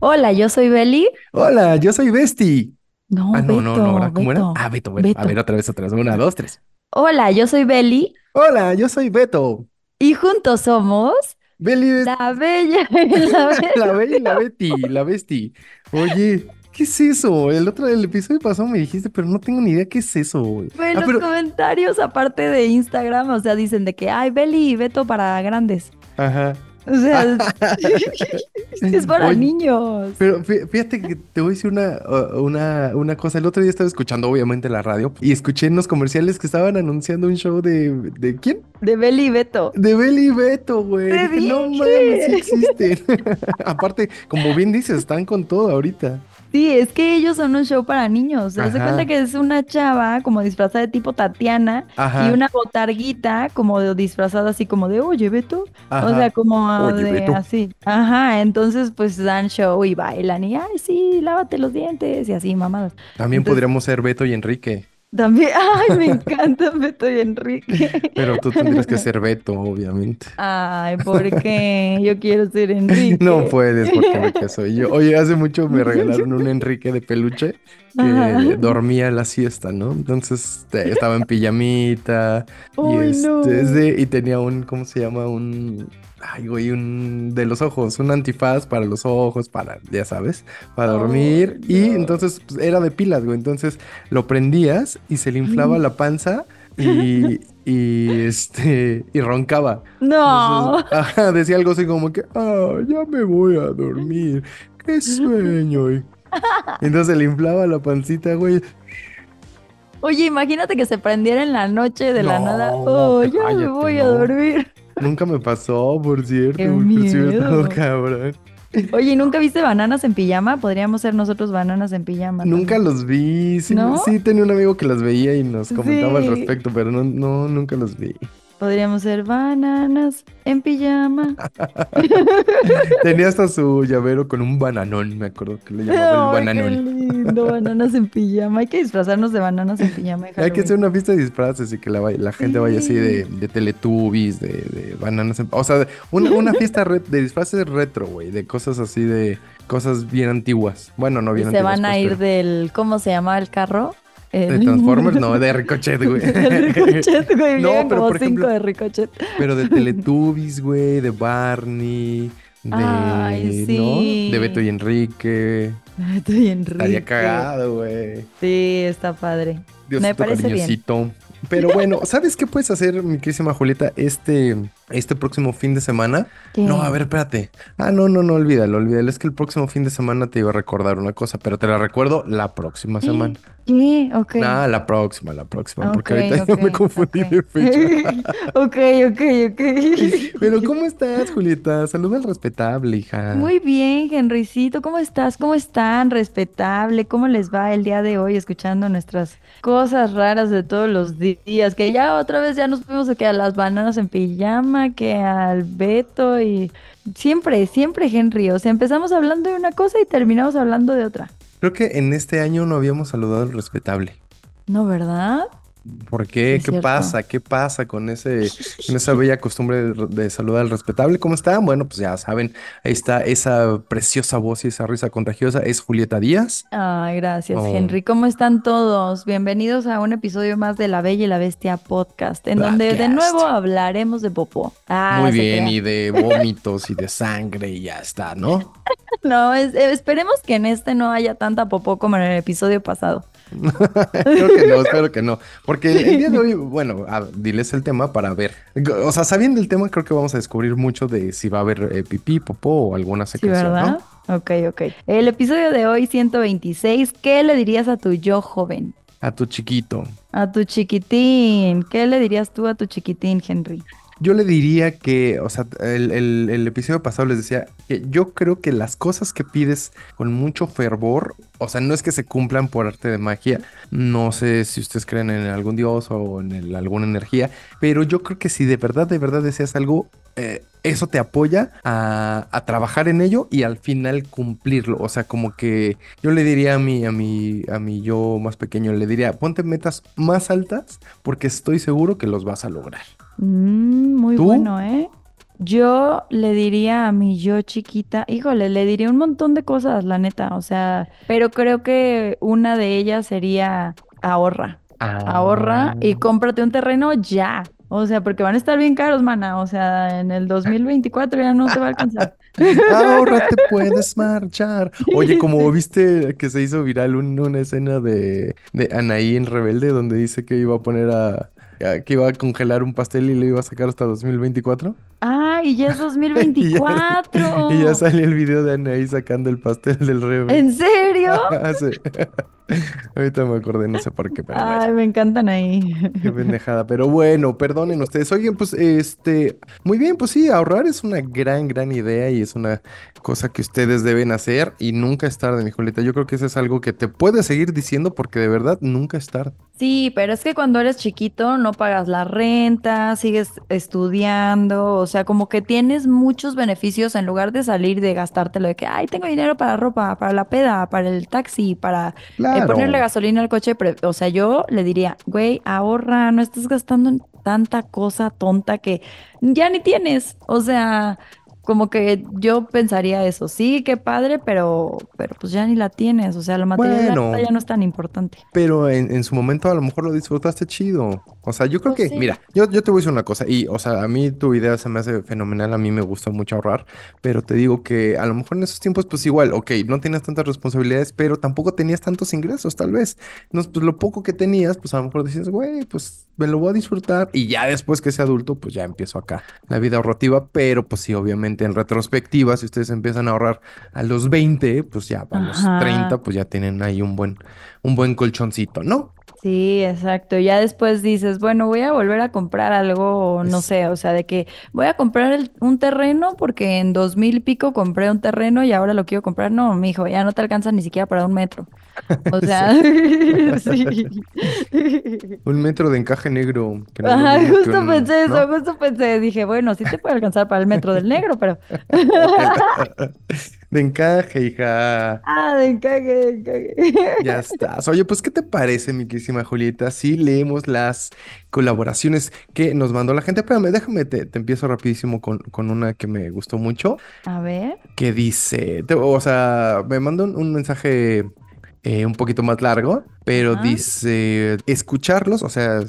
Hola, yo soy Beli. Hola, yo soy Besti. No, Ah, no, no, no, Beto, ahora, ¿cómo era? Beto, Ah, Beto, Beto. A Beto. ver, otra vez, otra vez. Una, dos, tres. Hola, yo soy Beli Hola, yo soy Beto. y juntos somos Beli la Bella la la Bestia. Bella y la Betty, la Besti. Oye, ¿qué es eso? El otro, el episodio pasado me dijiste, pero no tengo ni idea qué es eso. güey. Güey, Ah, los pero, comentarios aparte de Instagram, o sea, dicen de que, ay, Beli y Beto para grandes. ajá. O sea, es para Oye, niños. Pero fí- fíjate que te voy a decir una, una, una cosa. El otro día estaba escuchando, obviamente, la radio y escuché en los comerciales que estaban anunciando un show de, ¿de quién? De Beli y Beto. De Beli y Beto, güey. No mames, sí existen. Aparte, como bien dices, están con todo ahorita. Sí, es que ellos son un show para niños. Se hace cuenta que es una chava como disfrazada de tipo Tatiana y una botarguita como de- disfrazada así como de, oye, Beto. O sea, como Oye, de Beto. así. Ajá, entonces pues dan show y bailan y, ay, sí, lávate los dientes y así, mamadas. También Entonces, podríamos ser Beto y Enrique, también, ay, me encantan Beto y Enrique. pero tú tendrías que ser Beto, obviamente. Ay, ¿por qué? Yo quiero ser No Enrique. puedes porque Enrique soy yo. Oye, hace mucho me regalaron un Enrique de peluche Ajá. que dormía la siesta, ¿no? Entonces estaba en pijamita y este, es no. y tenía un, ¿cómo se llama? Un, ay, güey, un de los ojos, un antifaz para los ojos, para, ya sabes, para dormir. Ay, Y entonces pues, era de pilas, güey. Entonces lo prendías y se le inflaba la panza y, y este, y roncaba. No. Entonces, ajá, decía algo así como que, ah, ya me voy a dormir, qué sueño. Y entonces le inflaba la pancita, güey. Oye, imagínate que se prendiera en la noche de la nada. Oh, ya me voy a dormir. Nunca me pasó, por cierto, por cierto, cabrón. Oye, ¿y ¿nunca viste bananas en pijama? Podríamos ser nosotros bananas en pijama Nunca los vi, sí, ¿No? sí tenía un amigo que las veía y nos comentaba al respecto, pero no, no, nunca los vi. Podríamos ser bananas en pijama. Tenía hasta su llavero con un bananón, me acuerdo que le llamaba el Ay, qué bananón. lindo, bananas en pijama. Hay que disfrazarnos de bananas en pijama Hay que hacer una fiesta de disfraces y que la, la gente vaya así de, de Teletubbies, de, de bananas. en- o sea, una, una fiesta re- de disfraces retro, güey, de cosas así de cosas bien antiguas. Bueno, no Y bien se antiguas, van a pues, ir pero del, ¿cómo se llama el carro? De El... Transformers, no, de Ricochet, güey. El Ricochet, güey. No, pero como por cinco ejemplo, de Ricochet. pero de Teletubbies, güey, de Barney, Ay, de, ¿no? De Beto y sí. Enrique. Estoy Estaría Enrique. cagado, güey. Sí, está padre. Me Diosito parece bien. cariñosito. Pero bueno, ¿sabes qué puedes hacer, mi querísima Julieta, este, este próximo fin de semana? No, a ver, espérate. Ah, no, no, no, olvídalo, olvídalo. Es que el próximo fin de semana te iba a recordar una cosa, pero te la recuerdo la próxima semana. ¿Qué? Ok. Ah, la próxima, la próxima, porque ahorita ya me ok, confundí ok. de fecha. Ok, ok, ok. Pero ¿cómo estás, Julieta? Saluda al respetable, hija. Muy bien, Henricito. ¿Cómo estás? ¿Cómo están? Respetable. ¿Cómo les va el día de hoy escuchando nuestras cosas raras de todos los días? Que ya otra vez ya nos fuimos a las bananas en pijama, que al Beto y siempre, siempre Henry. O sea, empezamos hablando de una cosa y terminamos hablando de otra. Creo que en este año no habíamos saludado al respetable. ¿No, verdad? ¿Por qué? es ¿Qué cierto. pasa? ¿Qué pasa con ese, con esa bella costumbre de, de saludar al respetable? ¿Cómo están? Bueno, pues ya saben, ahí está esa preciosa voz y esa risa contagiosa. Es Julieta Díaz. Ay, gracias, Oh, Henry. ¿Cómo están todos? Bienvenidos a un episodio más de La Bella y la Bestia podcast, en donde de nuevo hablaremos de popó. Ah, Muy bien, y de vómitos y de sangre y ya está, ¿no? No, es- eh, esperemos que en este no haya tanta popó como en el episodio pasado. Creo que no, espero que no. Porque el, día de hoy, bueno, a- diles el tema para ver. O sea, sabiendo el tema, creo que vamos a descubrir mucho de si va a haber eh, pipí, popó o alguna Sí, secreción, ¿verdad? ¿no? Ok, ok. El episodio de hoy, 126, ¿qué le dirías a tu yo joven? A tu chiquito. A tu chiquitín. ¿Qué le dirías tú a tu chiquitín, Henry? Yo le diría que, o sea, el, el- episodio pasado les decía que yo creo que las cosas que pides con mucho fervor, o sea, no es que se cumplan por arte de magia, no sé si ustedes creen en algún dios o en alguna energía, pero yo creo que si de verdad, de verdad deseas algo, eh, eso te apoya a, a trabajar en ello y al final cumplirlo. O sea, como que yo le diría a mi, a mi, a mi yo más pequeño, le diría, ponte metas más altas porque estoy seguro que los vas a lograr. Mm, muy ¿Tú? bueno, ¿eh? Yo le diría a mi yo chiquita, híjole, le diría un montón de cosas, la neta, o sea, pero creo que una de ellas sería ahorra. Ahorra y Ah. cómprate un terreno ya. O sea, porque van a estar bien caros, mana. O sea, en el 2024 ya no te va a alcanzar. Ahora te puedes marchar. Oye, como viste que se hizo viral un- una escena de, de Anaí en Rebelde donde dice que iba a poner a- que iba a congelar un pastel y lo iba a sacar hasta 2024. ¡Ah! Y ya es Y ya, 2024. y ya salió el video de Anaí sacando el pastel del Rebelde. ¿En serio? Ah, sí. Ahorita me acordé, no sé por qué, pero bueno. Ay, me encantan ahí. Qué pendejada, pero bueno, perdonen ustedes. Oigan, pues este, muy bien, pues sí, ahorrar es una gran, gran idea y es una cosa que ustedes deben hacer y nunca es tarde, mi Julieta. Yo creo que eso es algo que te puedes seguir diciendo porque de verdad nunca es tarde. Sí, pero es que cuando eres chiquito no pagas la renta, sigues estudiando, o sea, como que tienes muchos beneficios en lugar de salir de gastártelo de que, ay, tengo dinero para ropa, para la peda, para el taxi, para ponerle gasolina al coche. pre- O sea, yo le diría, güey, ahorra, no estés gastando en tanta cosa tonta que ya ni tienes. O sea, como que yo pensaría eso, sí, qué padre, pero, pero pues ya ni la tienes. O sea, la materialidad Bueno. ya no es tan importante. Pero en, en su momento a lo mejor lo disfrutaste chido. O sea, yo creo Pues que, sí. mira, yo, yo te voy a decir una cosa. Y, o sea, a mí tu idea se me hace fenomenal. A mí me gusta mucho ahorrar. Pero te digo que a lo mejor en esos tiempos, pues igual, ok, no tienes tantas responsabilidades, pero tampoco tenías tantos ingresos, tal vez. No, pues lo poco que tenías, pues a lo mejor decías, güey, pues me lo voy a disfrutar. Y ya después que sea adulto, pues ya empiezo acá la vida ahorrativa. Pero pues sí, obviamente en retrospectiva, si ustedes empiezan a ahorrar a los 20, pues ya a los Ajá. 30, pues ya tienen ahí un buen, un buen colchoncito, ¿no? Sí, exacto. Ya después dices, bueno, voy a volver a comprar algo, no Es- sé, o sea, de que voy a comprar el- un terreno porque en dos mil pico compré un terreno y ahora lo quiero comprar. No, mijo, ya no te alcanza ni siquiera para un metro. O sea, sí. Un metro de encaje negro. Que no Ajá, justo pensé eso, ¿no? justo pensé, dije, bueno, sí te puede alcanzar para el metro del negro, pero De encaje, hija. ah, de encaje, de encaje. Ya estás. Oye, pues, ¿qué te parece, mi querísima Julieta? Si leemos las colaboraciones que nos mandó la gente. Espérame, déjame, te, te empiezo rapidísimo con, con una que me gustó mucho. A ver, Que dice, te- o sea, me mandó un, un mensaje eh, un poquito más largo, pero Ajá. dice, escucharlos, o sea,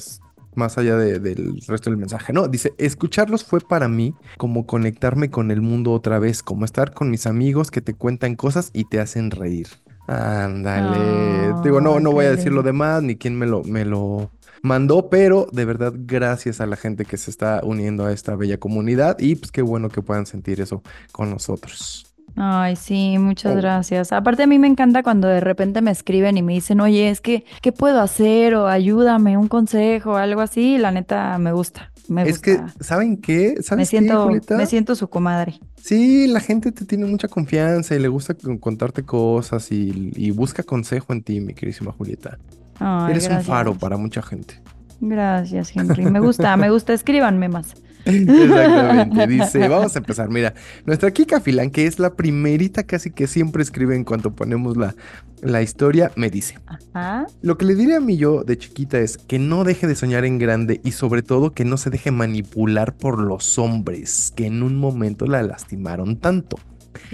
más allá de- del resto del mensaje, ¿no? Dice, escucharlos fue para mí como conectarme con el mundo otra vez, como estar con mis amigos que te cuentan cosas y te hacen reír. Ándale. Digo, no, no voy a decir lo demás, ni quién me lo, me lo mandó, pero de verdad, gracias a la gente que se está uniendo a esta bella comunidad y pues qué bueno que puedan sentir eso con nosotros. Ay, sí, muchas Oh. gracias. Aparte a mí me encanta cuando de repente me escriben y me dicen, oye, es que, ¿qué puedo hacer? O ayúdame, un consejo, algo así. La neta me gusta, me Es que. ¿saben qué? Me ¿Sabes qué, siento, Julieta? me siento su comadre. Sí, la gente te tiene mucha confianza y le gusta con- contarte cosas y, y busca consejo en ti, mi queridísima Julieta. Ay, Eres un faro para mucha gente. Gracias, Henry. Me gusta, me gusta. Escríbanme más. Exactamente, dice, vamos a empezar. Mira, nuestra Kika Filán, que es la primerita casi que siempre escribe en cuanto ponemos la, la historia, me dice, Ajá. lo que le diré a mi yo de chiquita es que no deje de soñar en grande y sobre todo que no se deje manipular por los hombres que en un momento la lastimaron tanto.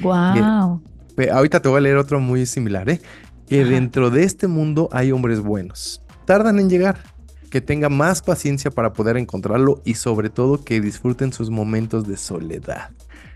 Wow. Ahorita te voy a leer otro muy similar, ¿eh? Que Ajá. dentro de este mundo hay hombres buenos. Tardan en llegar. Que tenga más paciencia para poder encontrarlo y sobre todo que disfruten sus momentos de soledad.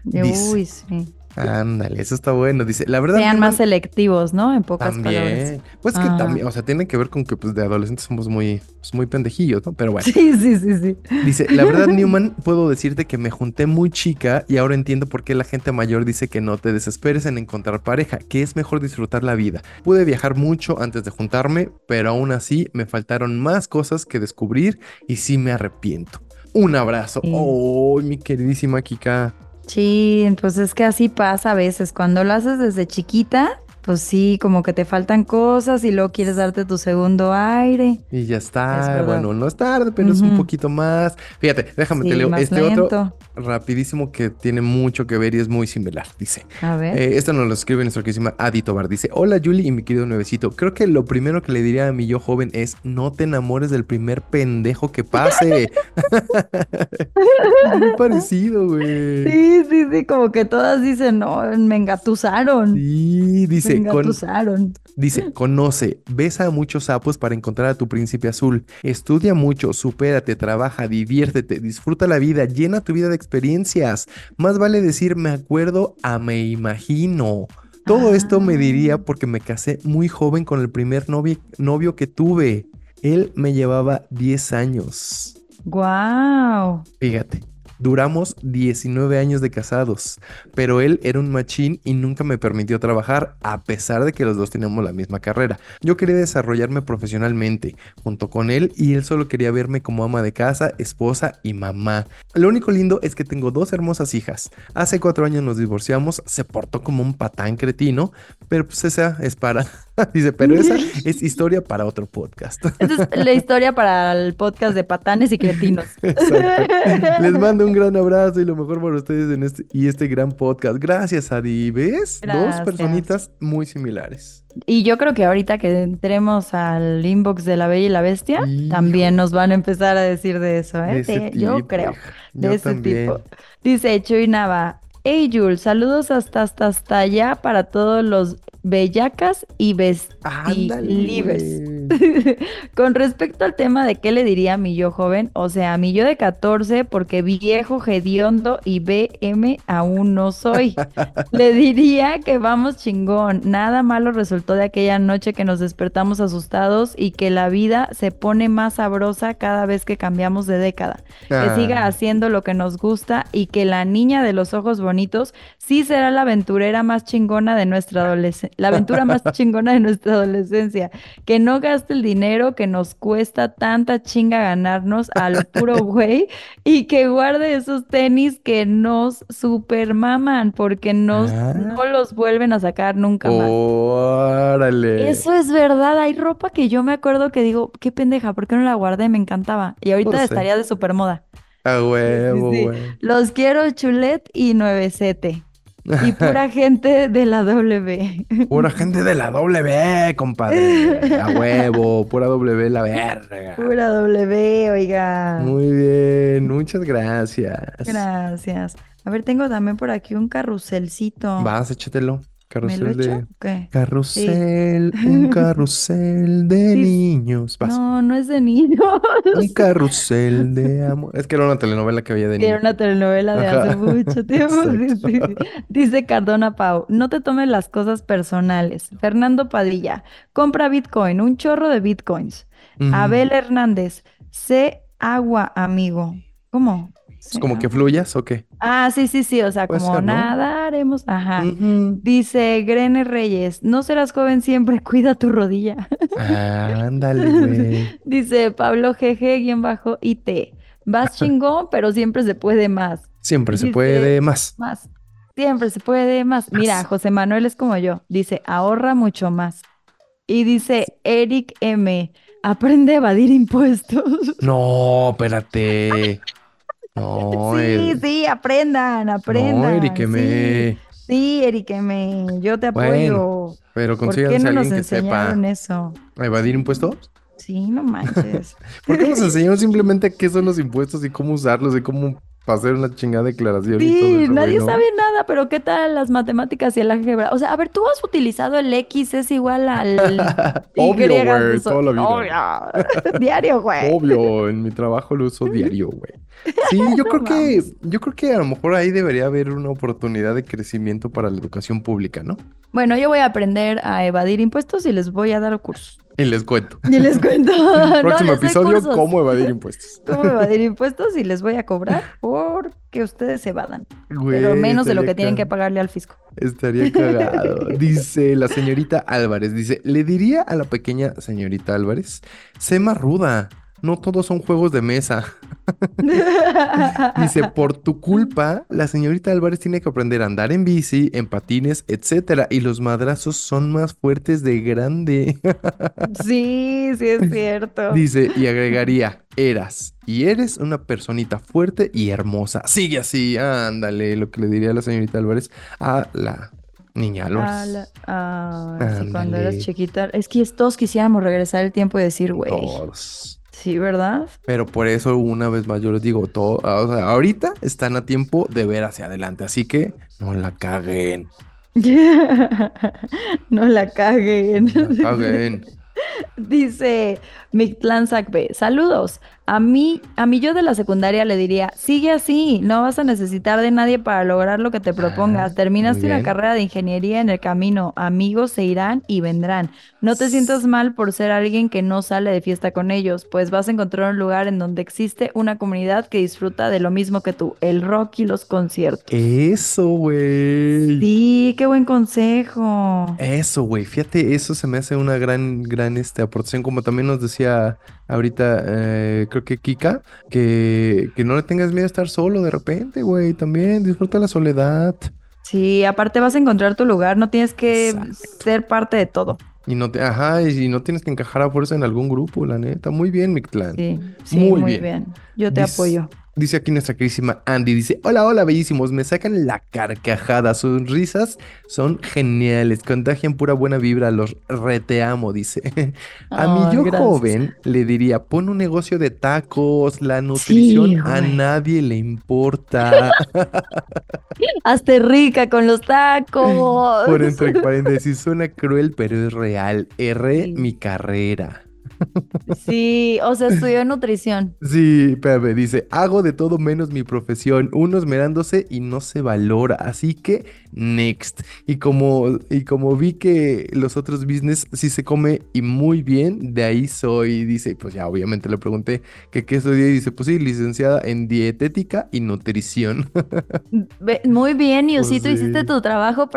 Dice. Uy, sí. Ándale, eso está bueno. Dice, la verdad, Sean más selectivos, ¿no? En pocas palabras. también. Pues que Ah. también, o sea, tiene que ver con que pues de adolescentes somos muy, pues, muy pendejillos, ¿no? Pero bueno. Sí, sí, sí, sí. Dice, la verdad, Newman, puedo decirte que me junté muy chica y ahora entiendo por qué la gente mayor dice que no te desesperes en encontrar pareja, que es mejor disfrutar la vida. Pude viajar mucho antes de juntarme, pero aún así me faltaron más cosas que descubrir y sí me arrepiento. Un abrazo. Sí. Oh, mi queridísima Kika. Sí, pues es que así pasa a veces. Cuando lo haces desde chiquita, Pues sí, como que te faltan cosas y luego quieres darte tu segundo aire. Y ya Es está. Bueno, no es tarde, pero es un poquito más. Fíjate, déjame te leo este otro lento. rapidísimo que tiene mucho que ver y es muy similar. Dice. A ver. Eh, esto nos lo escribe nuestro queridísima Adi Tobar. Dice: Hola Julie y mi querido nuevecito. Creo que lo primero que le diría a mi yo joven es: No te enamores del primer pendejo que pase. muy parecido, güey. Sí, sí, sí, como que todas dicen, no, me engatusaron. Sí, Me dice, con, dice, conoce, besa a muchos sapos para encontrar a tu príncipe azul. Estudia mucho, supérate, trabaja, diviértete, disfruta la vida, llena tu vida de experiencias. Más vale decir me acuerdo a me imagino. Todo esto me diría Ah. porque me casé muy joven con el primer novio, novio que tuve. Él me llevaba 10 años. Wow. Fíjate, duramos 19 años de casados, pero él era un machín y nunca me permitió trabajar, a pesar de que los dos teníamos la misma carrera. Yo quería desarrollarme profesionalmente junto con él y él solo quería verme como ama de casa, esposa y mamá. Lo único lindo es que tengo dos hermosas hijas. Hace cuatro años nos divorciamos, se portó como un patán cretino, pero pues esa es para... Dice, pero esa es historia para otro podcast. Esa es la historia para el podcast de patanes y cretinos. Exacto. Les mando un gran abrazo y lo mejor para ustedes en este y este gran podcast. Gracias, Adi. ¿Ves? Dos personitas muy similares. Y yo creo que ahorita que entremos al inbox de La Bella y la Bestia, Hijo. también nos van a empezar a decir de eso, De ¿eh? ese De- yo creo, de Yo ese también. tipo. Dice Chuy Nava, hey Jules, saludos hasta, hasta, hasta allá para todos los bellacas y bestilibes. güey. Con respecto al tema de qué le diría a mi yo joven, o sea, a mi yo de 14, porque viejo, hediondo y BM aún no soy. Le diría que vamos chingón, nada malo resultó de aquella noche que nos despertamos asustados y que la vida se pone más sabrosa cada vez que cambiamos de década. Que siga Ah, haciendo lo que nos gusta y que la niña de los ojos bonitos sí será la aventurera más chingona de nuestra adolescencia, la aventura más chingona de nuestra adolescencia. Que no gaste el dinero que nos cuesta tanta chinga ganarnos a lo puro güey y que guarde esos tenis que nos supermaman porque nos, Ah. no los vuelven a sacar nunca más. Órale. Eso es verdad, hay ropa que yo me acuerdo que digo, qué pendeja, ¿por qué no la guardé? Me encantaba. Y ahorita Pues sí. estaría de supermoda. A huevo, sí. Los quiero chulet y nuevecete. Y pura gente de la W. Pura gente de la W, compadre. A huevo, pura W la verga. Pura W, oiga. Muy bien, muchas gracias. Gracias. A ver, tengo también por aquí un carruselcito. Vas, échatelo. ¿Me lo Carrusel de. ¿Qué? Carrusel, un carrusel de Sí. niños. Vas. No, no es de niños. Un carrusel de amor. Es que era una telenovela que había de Era niños. una telenovela de Ajá. hace mucho tiempo. sí, Exacto. sí. Dice Cardona Pau, no te tomes las cosas personales. Fernando Padilla, compra Bitcoin, un chorro de Bitcoins. Abel Hernández, sé agua, amigo. ¿Cómo? ¿Es Sé como que fluyas o qué? Ah, sí, sí, sí, o sea, como ser, ¿no? nadaremos. Ajá. Dice Grene Reyes, no serás joven siempre, cuida tu rodilla. Ándale, güey. Dice Pablo GG-IT, vas chingón, pero siempre se puede más. Siempre se puede más. Más. Siempre se puede más. Mira, Más. José Manuel es como yo. Dice, ahorra mucho más. Y dice Eric M, aprende a evadir impuestos. No, espérate. No, Sí, el- sí, aprendan, aprendan. No, Eric, que Sí, sí, yo te apoyo. Bueno, Pero ¿Por qué consíganse no a nos alguien que sepa eso? evadir impuestos. Sí, no manches. ¿Por qué nos enseñaron simplemente qué son los impuestos y cómo usarlos y cómo hacer una chingada declaración y todo Sí, eso, nadie sabe nada, pero ¿qué tal las matemáticas y el álgebra? O sea, a ver, tú has utilizado el X es igual al Obvio, Y güey, toda la vida. Obvio. Diario, güey. Obvio, en mi trabajo lo uso diario, güey. Sí, yo creo que, yo creo que a lo mejor ahí debería haber una oportunidad de crecimiento para la educación pública, ¿no? Bueno, yo voy a aprender a evadir impuestos y les voy a dar cursos. Y les cuento. Y les cuento. Próximo episodio, cómo evadir impuestos. ¿Cómo evadir impuestos? Y les voy a cobrar porque ustedes se evadan. Güey, Pero menos de lo que tienen que pagarle al fisco. Estaría cagado. Dice la señorita Álvarez, dice, le diría a la pequeña señorita Álvarez, sé más ruda, no todos son juegos de mesa. Dice, por tu culpa, la señorita Álvarez tiene que aprender a andar en bici, en patines, etcétera. Y los madrazos son más fuertes de grande. Sí, sí es cierto. Dice, y agregaría, eras y eres una personita fuerte y hermosa. Sigue así, ándale, lo que le diría la señorita Álvarez a la niña Álvarez. Ah, la- ah, sí, cuando eras chiquita. Es que todos quisiéramos regresar el tiempo y decir, güey. Todos. Sí, ¿verdad? Pero por eso, una vez más, yo les digo, todo, o sea, ahorita están a tiempo de ver hacia adelante, así que no la caguen. No la caguen. No la caguen. Dice Mictlán Sacbe, saludos. A mí, a mí yo de la secundaria le diría, sigue así, no vas a necesitar de nadie para lograr lo que te propongas. Ah, Terminaste muy una carrera de ingeniería en el camino, amigos se irán y vendrán. No te sientas mal por ser alguien que no sale de fiesta con ellos, pues vas a encontrar un lugar en donde existe una comunidad que disfruta de lo mismo que tú, el rock y los conciertos. Eso, güey. Sí, qué buen consejo. Eso, güey. Fíjate, eso se me hace una gran, gran este, aportación. Como también nos decía ahorita, eh, creo que Kika, que, que no le tengas miedo a estar solo de repente, güey. También disfruta la soledad. Sí, aparte vas a encontrar tu lugar, no tienes que Exacto. ser parte de todo. Y no te, ajá, y no tienes que encajar a fuerza en algún grupo, la neta. Muy bien, Mictlán. Sí, sí, Muy muy, bien. bien. Yo te Dis- apoyo. Dice aquí nuestra queridísima Andy, dice, hola, hola, bellísimos, me sacan la carcajada, sus risas son geniales, contagian pura buena vibra, los reteamo, dice. A mi yo gracias. joven le diría, pon un negocio de tacos, la nutrición a nadie le importa. Hazte rica con los tacos. Por entre paréntesis, suena cruel, pero es real. Erré Sí. mi carrera. Sí, o sea, estudió nutrición. Sí, espérame, dice, hago de todo menos mi profesión, uno esmerándose y no se valora, así que next. Y como, y como vi que los otros business sí se come y muy bien, de ahí soy, dice, pues ya obviamente le pregunté que qué estudié y dice, pues sí, licenciada en dietética y nutrición. Muy bien, Niosito, Pues sí. hiciste tu trabajo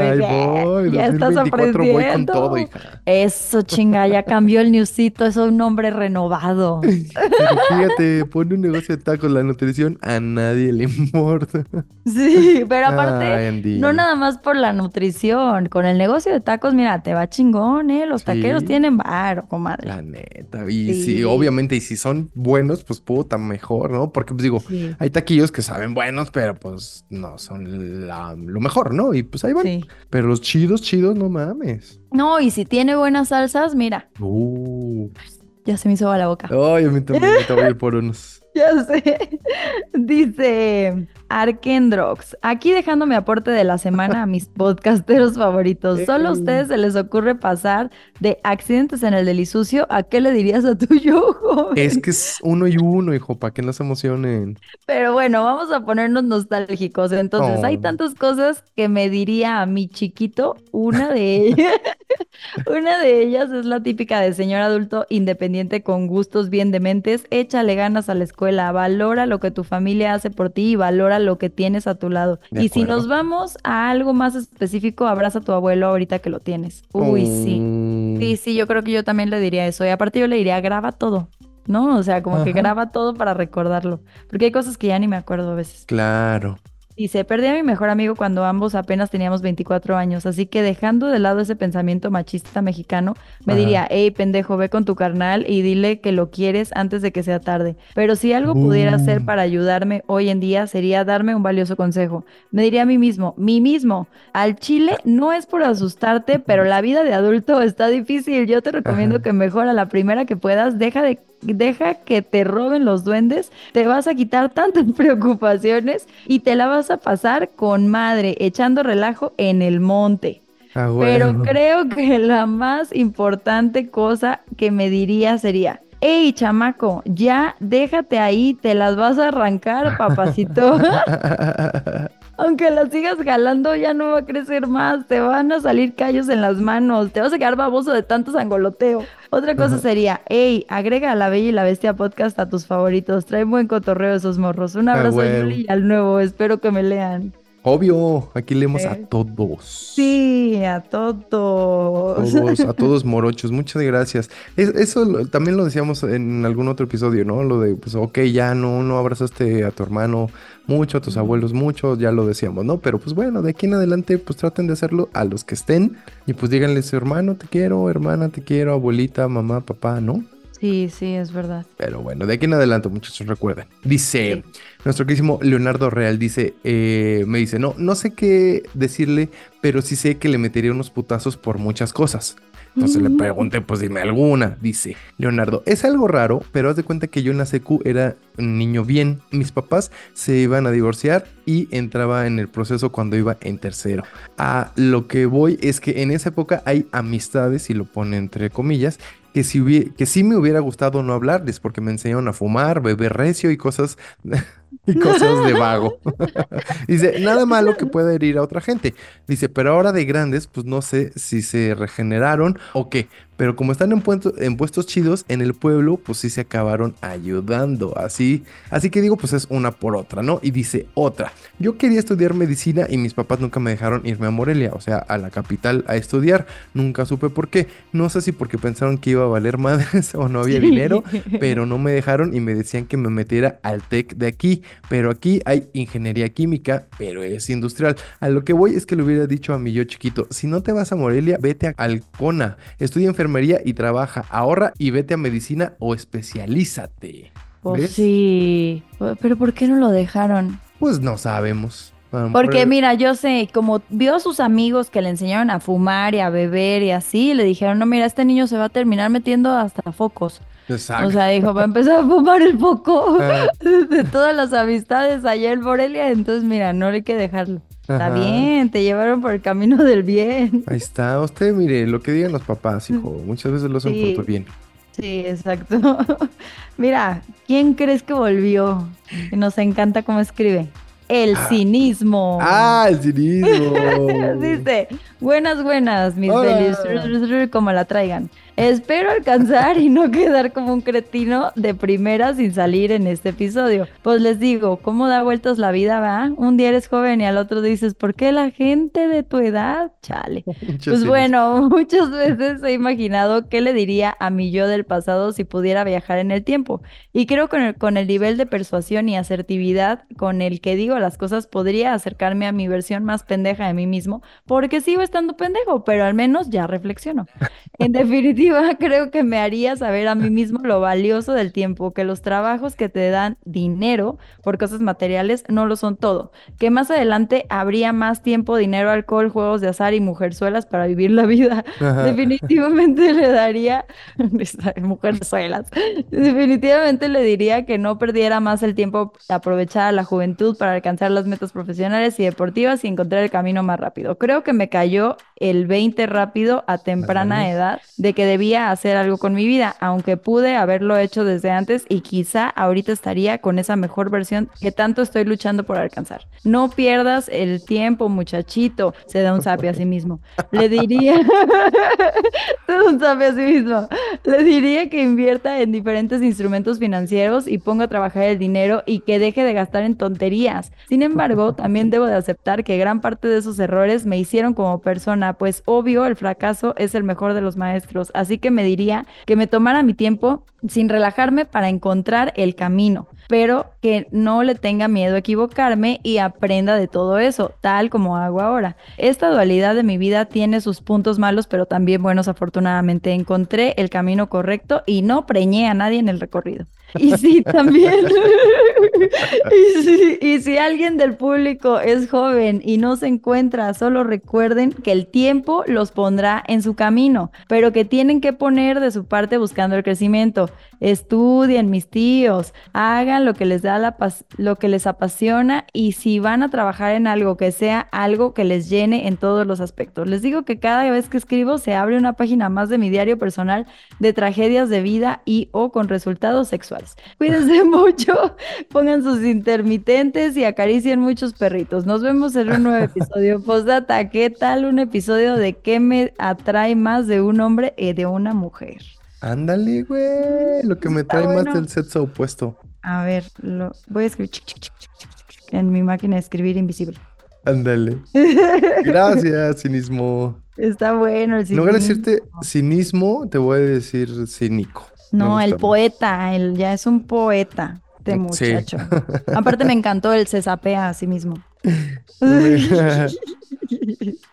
ahí güey. voy, Ya estás 2024 voy con aprendiendo. todo, hija. Eso, chinga, ya cambió el Niosito, es un nombre renovado. Pero fíjate, pone un negocio de tacos, la nutrición a nadie le importa. Sí, pero aparte, Ay, no nada más por la nutrición, con el negocio de tacos, mira, te va chingón, ¿eh? Los taqueros tienen varo, comadre. La neta, y sí. Sí. obviamente, y si son buenos, pues puta, mejor, ¿no? Porque pues digo, Sí. hay taquillos que saben buenos, pero pues no son la- lo mejor, ¿no? Y pues ahí van. Pero los chidos, chidos, no mames. No, y si tiene buenas salsas, mira, Uh. ya se me hizo agua la boca. Ay, a mí también me te voy a ir por unos. Ya sé. Dice Arkendrox. Aquí dejando mi aporte de la semana a mis podcasteros favoritos. Solo a ustedes se les ocurre pasar de accidentes en el delisucio. ¿A qué le dirías a tu yo, joven? Es que es uno y uno, hijo, para que no se emocionen. Pero bueno, vamos a ponernos nostálgicos. Entonces, hay tantas cosas que me diría a mi chiquito. Una de ellas, una de ellas es la típica de señor adulto independiente con gustos bien dementes. Échale ganas a la escuela, valora lo que tu familia hace por ti y valora lo que tienes a tu lado. De y si nos vamos a algo más específico, abraza a tu abuelo ahorita que lo tienes. Uy, sí. Mm, Sí, sí, yo creo que yo también le diría eso. Y aparte yo le diría, graba todo, ¿no? O sea, como que graba todo para recordarlo. Porque hay cosas que ya ni me acuerdo a veces. Claro. Dice, perdí a mi mejor amigo cuando ambos apenas teníamos 24 años, así que dejando de lado ese pensamiento machista mexicano, me Ajá. diría, hey pendejo, ve con tu carnal y dile que lo quieres antes de que sea tarde. Pero si algo pudiera hacer Uh. para ayudarme hoy en día sería darme un valioso consejo. Me diría a mí mismo, mí mismo, al chile no es por asustarte, pero la vida de adulto está difícil. Yo te recomiendo Ajá. que mejor a la primera que puedas, deja de deja que te roben los duendes, te vas a quitar tantas preocupaciones y te la vas a pasar con madre, echando relajo en el monte. Ah, Pero creo que la más importante cosa que me diría sería, hey chamaco, ya déjate ahí, te las vas a arrancar, papacito. Aunque las sigas jalando, ya no va a crecer más. Te van a salir callos en las manos. Te vas a quedar baboso de tanto sangoloteo. Otra cosa sería, hey, agrega a La Bella y la Bestia podcast a tus favoritos. Trae buen cotorreo esos morros. Un Ah, abrazo. Yuli y al nuevo. Espero que me lean. Obvio, aquí leemos a todos. Sí, a todos. todos a todos morochos, muchas gracias. eso también lo decíamos en algún otro episodio, ¿no? Lo de, pues, ok, ya no, no abrazaste a tu hermano mucho, a tus abuelos mucho, ya lo decíamos, ¿no? Pero pues bueno, de aquí en adelante, pues traten de hacerlo a los que estén y pues díganle, hermano, te quiero, hermana, te quiero, abuelita, mamá, papá, ¿no? Sí, sí, es verdad. Pero bueno, de aquí en adelante, muchachos, recuerden. Dice, nuestro querísimo Leonardo Real dice, eh, me dice, no, no sé qué decirle, pero sí sé que le metería unos putazos por muchas cosas. Entonces le pregunté, pues dime alguna. Dice Leonardo, es algo raro, pero haz de cuenta que yo en la secu era un niño bien. Mis papás se iban a divorciar y entraba en el proceso cuando iba en tercero. A lo que voy es que en esa época hay amistades, y lo pone entre comillas, que si, que sí me hubiera gustado no hablarles porque me enseñaron a fumar, beber recio y cosas, y cosas de vago. Dice, nada malo que pueda herir a otra gente. Dice, pero ahora de grandes, pues no sé si se regeneraron o qué. Pero como están en, en puestos chidos en el pueblo, pues sí se acabaron ayudando. Así, así que digo, pues es una por otra, ¿no? Y dice otra. Yo quería estudiar medicina y mis papás nunca me dejaron irme a Morelia, o sea, a la capital a estudiar. Nunca supe por qué. No sé si porque pensaron que iba a valer madres o no había dinero, pero no me dejaron y me decían que me metiera al TEC de aquí. Pero aquí hay ingeniería química, pero es industrial. A lo que voy es que le hubiera dicho a mi yo chiquito, si no te vas a Morelia, vete a Alcona, estudia enfermería y trabaja, ahorra y vete a medicina o especialízate. Pues sí, pero ¿por qué no lo dejaron? Pues no sabemos. Porque mira, yo sé, como vio a sus amigos que le enseñaron a fumar y a beber y así, le dijeron, no, mira, este niño se va a terminar metiendo hasta focos. Exacto. O sea, dijo, va a empezar a fumar el foco ah. de todas las amistades allá en Morelia, entonces mira, no hay que dejarlo. Está bien, te llevaron por el camino del bien. Ahí está, usted mire, lo que digan los papás, hijo, muchas veces lo hacen por tu bien. Sí, exacto. Mira, ¿quién crees que volvió? Nos encanta cómo escribe. El ah. cinismo. Ah, el cinismo. Dice, buenas, buenas, mis belis, como la traigan. Espero alcanzar y no quedar como un cretino de primera sin salir en este episodio. Pues les digo, ¿cómo da vueltas la vida, va? Un día eres joven y al otro dices, ¿por qué la gente de tu edad? Chale. pues bueno, muchas veces he imaginado qué le diría a mi yo del pasado si pudiera viajar en el tiempo. Y creo que con el, con el nivel de persuasión y asertividad con el que digo las cosas podría acercarme a mi versión más pendeja de mí mismo, porque sigo estando pendejo, pero al menos ya reflexiono. En definitiva, creo que me haría saber a mí mismo lo valioso del tiempo, que los trabajos que te dan dinero por cosas materiales no lo son todo, que más adelante habría más tiempo, dinero, alcohol, juegos de azar y mujerzuelas para vivir la vida. Definitivamente le daría, mujerzuelas, definitivamente le diría que no perdiera más el tiempo de aprovechar la juventud para alcanzar las metas profesionales y deportivas y encontrar el camino más rápido. Creo que me cayó el 20 rápido a temprana edad de que debía hacer algo con mi vida, aunque pude haberlo hecho desde antes y quizá ahorita estaría con esa mejor versión que tanto estoy luchando por alcanzar. No pierdas el tiempo, muchachito, se da un sapio a sí mismo. Le diría, se da un sapio a sí mismo. Le diría que invierta en diferentes instrumentos financieros y ponga a trabajar el dinero y que deje de gastar en tonterías. Sin embargo, también debo de aceptar que gran parte de esos errores me hicieron como persona, pues obvio el fracaso es el mejor de los maestros. Así que me diría que me tomara mi tiempo sin relajarme para encontrar el camino, pero que no le tenga miedo a equivocarme y aprenda de todo eso, tal como hago ahora. Esta dualidad de mi vida tiene sus puntos malos, pero también buenos afortunadamente. Encontré el camino correcto y no preñé a nadie en el recorrido. Y sí, también. y, si, alguien del público es joven y no se encuentra, solo recuerden que el tiempo los pondrá en su camino, pero que tienen que poner de su parte buscando el crecimiento. Estudien, mis tíos, hagan lo que les da la lo que les apasiona y si van a trabajar en algo que sea algo que les llene en todos los aspectos. Les digo que cada vez que escribo se abre una página más de mi diario personal de tragedias de vida y o con resultados sexuales. Cuídense mucho, pongan sus intermitentes y acaricien muchos perritos. Nos vemos en un nuevo episodio. Postdata, ¿qué tal un episodio de qué me atrae más de un hombre y de una mujer? Ándale, güey, lo que me trae más del sexo opuesto. A ver, lo voy a escribir en mi máquina de escribir invisible. Ándale. Gracias, cinismo. Está bueno el En cinismo. lugar de decirte cinismo, te voy a decir cínico. No, el poeta, él ya es un poeta, Sí. muchacho. Aparte me encantó el se sapea a sí mismo.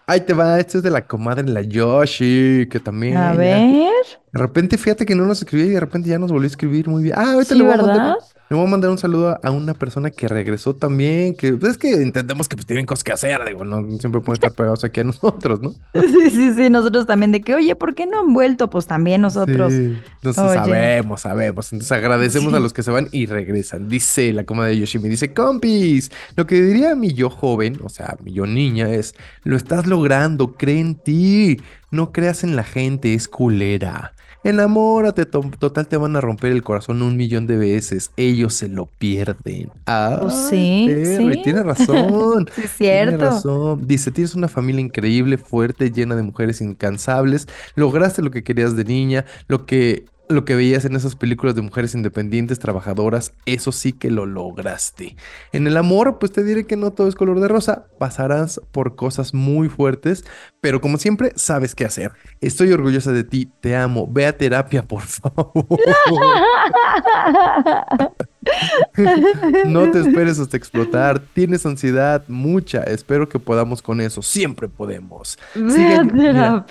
Ahí te va, esto es de la comadre la Yoshi, que también. A ya- ver, De repente, fíjate que no nos escribía y de repente ya nos volvió a escribir muy bien. Ah, ahorita sí, le voy a mandar, ¿verdad? Le voy a mandar un saludo a una persona que regresó también, que pues, es que entendemos que pues, tienen cosas que hacer, digo, no siempre pueden estar pegados aquí a nosotros, ¿no? Sí, sí, sí, nosotros también de que, oye, ¿por qué no han vuelto? Pues también nosotros. Sí, Entonces Oye. sabemos, sabemos. Entonces agradecemos a los que se van y regresan. Dice la comadre de Yoshimi, dice, compis, lo que diría mi yo joven, o sea, mi yo niña, es, lo estás logrando, cree en ti, no creas en la gente, es culera. Enamórate, to- total te van a romper el corazón un millón de veces, ellos se lo pierden. Ah, sí, sí. tiene razón. Sí, es Tiene cierto. razón. Dice, tienes una familia increíble, fuerte, llena de mujeres incansables. Lograste lo que querías de niña, lo que, lo que veías en esas películas de mujeres independientes, trabajadoras. Eso sí que lo lograste. En el amor, pues te diré que no todo es color de rosa. Pasarás por cosas muy fuertes, pero como siempre, sabes qué hacer. Estoy orgullosa de ti, te amo. Ve a terapia, por favor. No te esperes hasta explotar. Tienes ansiedad, mucha. Espero que podamos con eso. Siempre podemos. Sigue a mira,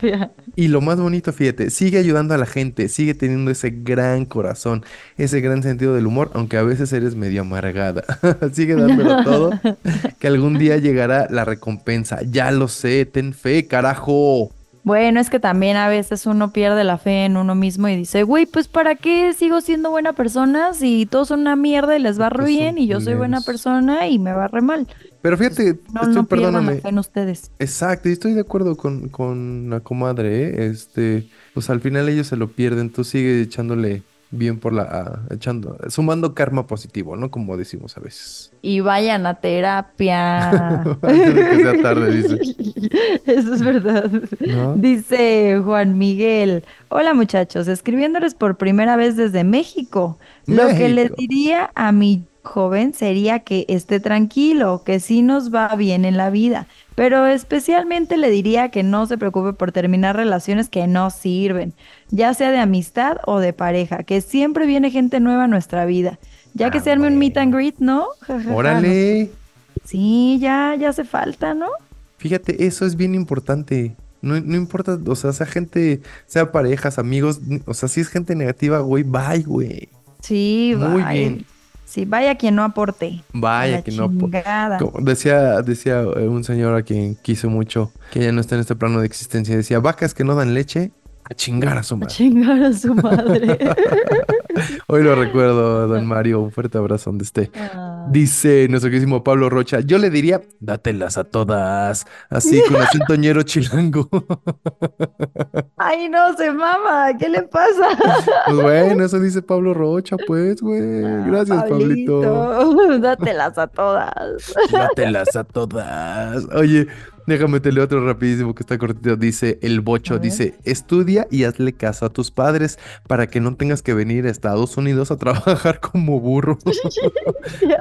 y lo más bonito, fíjate, sigue ayudando a la gente, sigue teniendo ese gran corazón, ese gran sentido del humor, aunque a veces eres medio amargada. Sigue dándolo todo, que algún día llegará la recompensa. Ya lo sé, ten fe, carajo. Bueno, es que también a veces uno pierde la fe en uno mismo y dice, güey, pues ¿para qué sigo siendo buena persona si todos son una mierda y les va re son bien y yo soy buena persona y me va re mal? Pero fíjate, No, estoy, no pierdan la perdóname. fe en ustedes. Exacto, y estoy de acuerdo con, con la comadre, ¿eh? Este, pues al final ellos se lo pierden, tú sigue echándole bien por la, ah, echando, sumando karma positivo, ¿no? Como decimos a veces. Y vayan a terapia. Antes de que sea tarde, dice. Eso es verdad. ¿No? Dice Juan Miguel, hola muchachos, escribiéndoles por primera vez desde México. Lo que le México. diría a mi joven sería que esté tranquilo, que sí nos va bien en la vida, pero especialmente le diría que no se preocupe por terminar relaciones que no sirven, ya sea de amistad o de pareja, que siempre viene gente nueva a nuestra vida. Ya que Ah, se arme un meet and greet, ¿no? Ja, ja, ja, Órale, no- Sí, ya, ya hace falta, ¿no? fíjate, eso es bien importante. No, no importa, o sea, sea gente, sea parejas, amigos, o sea, si es gente negativa, güey, bye, güey. Sí, Muy vaya. bien. Sí, vaya quien no aporte. Vaya que no. Como decía, decía eh, un señor a quien quiso mucho, que ya no está en este plano de existencia, decía, vacas que no dan leche, a chingar a su A madre. chingar a su madre. Hoy lo recuerdo, don Mario, un fuerte abrazo donde esté. Ah. Dice nuestro queridísimo Pablo Rocha, yo le diría, dátelas a todas, así con acento ñero chilango. Ay, no, se mama. ¿Qué le pasa? Pues bueno, eso dice Pablo Rocha, pues, güey. Gracias, Pablito. Pablito. Dátelas a todas. Dátelas a todas. Oye, déjame te leo otro rapidísimo que está cortito. Dice el bocho, dice, estudia y hazle caso a tus padres para que no tengas que venir a Estados Unidos a trabajar como burro.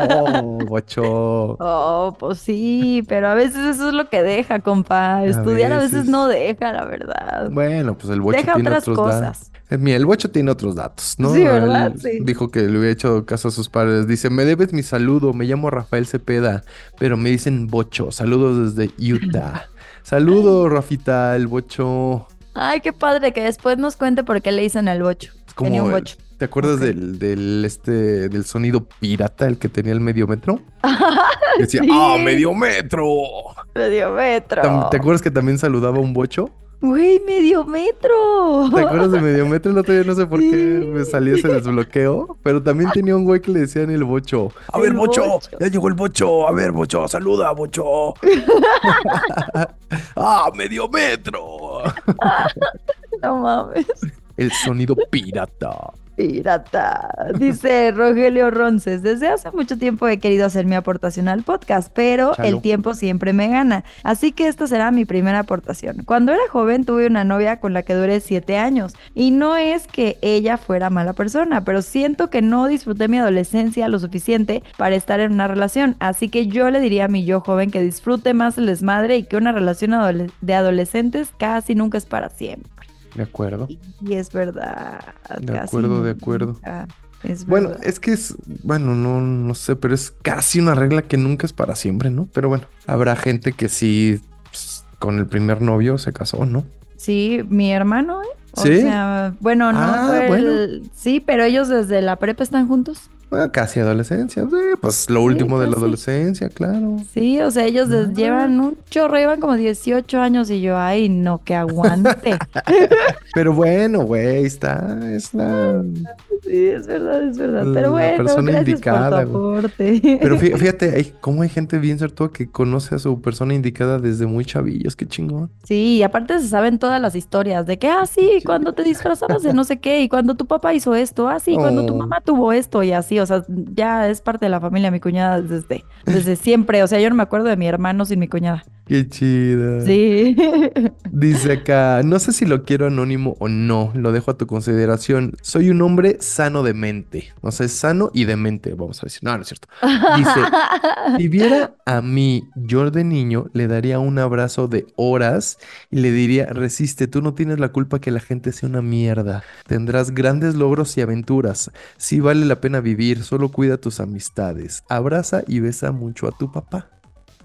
Oh, bocho. Oh, pues sí, pero a veces eso es lo que deja, compa. Estudiar a veces veces. no deja, la verdad. Bueno, pues el bocho Deja tiene otras otros cosas. Mira, el bocho tiene otros datos, ¿no? Sí, ¿verdad? Sí. Dijo que le hubiera hecho caso a sus padres. Dice, me debes mi saludo, me llamo Rafael Cepeda, pero me dicen bocho. Saludos desde Utah. Saludos, Rafita, el bocho. Ay, qué padre que después nos cuente por qué le dicen el bocho. Es como Tenía un el- bocho. ¿Te acuerdas del, del, este, del sonido pirata, el que tenía el medio metro? Decía, Sí. ¡ah, medio metro! Medio metro. ¿Te acuerdas que también saludaba un bocho? Güey, medio metro. ¿Te acuerdas de medio metro? El otro día no sé por qué me salía ese desbloqueo, pero también tenía un güey que le decían el bocho. A El ver, bocho, bocho. ya llegó el bocho. A ver, bocho, saluda, bocho. ¡Ah, medio metro! No mames. El sonido pirata. Pirata. Dice Rogelio Ronces, desde hace mucho tiempo he querido hacer mi aportación al podcast, pero el tiempo siempre me gana. Así que esta será mi primera aportación. Cuando era joven tuve una novia con la que duré siete años. Y no es que ella fuera mala persona, pero siento que no disfruté mi adolescencia lo suficiente para estar en una relación. Así que yo le diría a mi yo joven que disfrute más el desmadre y que una relación de adolescentes casi nunca es para siempre. De acuerdo. Y es verdad. De casi acuerdo, de acuerdo. Es Bueno, es que es, bueno, no, no sé, pero es casi una regla que nunca es para siempre, ¿no? Pero bueno, habrá gente que sí, pues, con el primer novio se casó, ¿no? Sí, mi hermano, ¿eh? O ¿Sí? sea, bueno, no Ah, fue bueno. el- Sí, pero ellos desde la prepa están juntos. Casi adolescencia, pues lo último de la adolescencia, claro. Sí, o sea, ellos llevan un chorro, llevan como 18 años y yo, ay, no, que aguante. Pero bueno, güey, está, es la... sí, es verdad, es verdad. La Pero bueno, persona gracias indicada, por tu aporte. Pero fí- fíjate, hay, cómo hay gente bien todo que conoce a su persona indicada desde muy chavillos, qué chingón. Sí, y aparte se saben todas las historias de que, ah, sí, cuando te disfrazabas de no sé qué, y cuando tu papá hizo esto, ah, sí, cuando tu Oh. mamá tuvo esto, y así, o sea, ya es parte de la familia, mi cuñada desde, desde siempre, o sea, yo no me acuerdo de mi hermano sin mi cuñada. Qué chida. Sí. Dice acá, no sé si lo quiero anónimo o no, lo dejo a tu consideración. Soy un hombre sano de mente, o sea, es sano y de mente, vamos a decir. No, no es cierto. Dice, si viera a mí, yo de niño, le daría un abrazo de horas y le diría, resiste, tú no tienes la culpa que la gente sea una mierda. Tendrás grandes logros y aventuras. Sí vale la pena vivir, solo cuida tus amistades. Abraza y besa mucho a tu papá.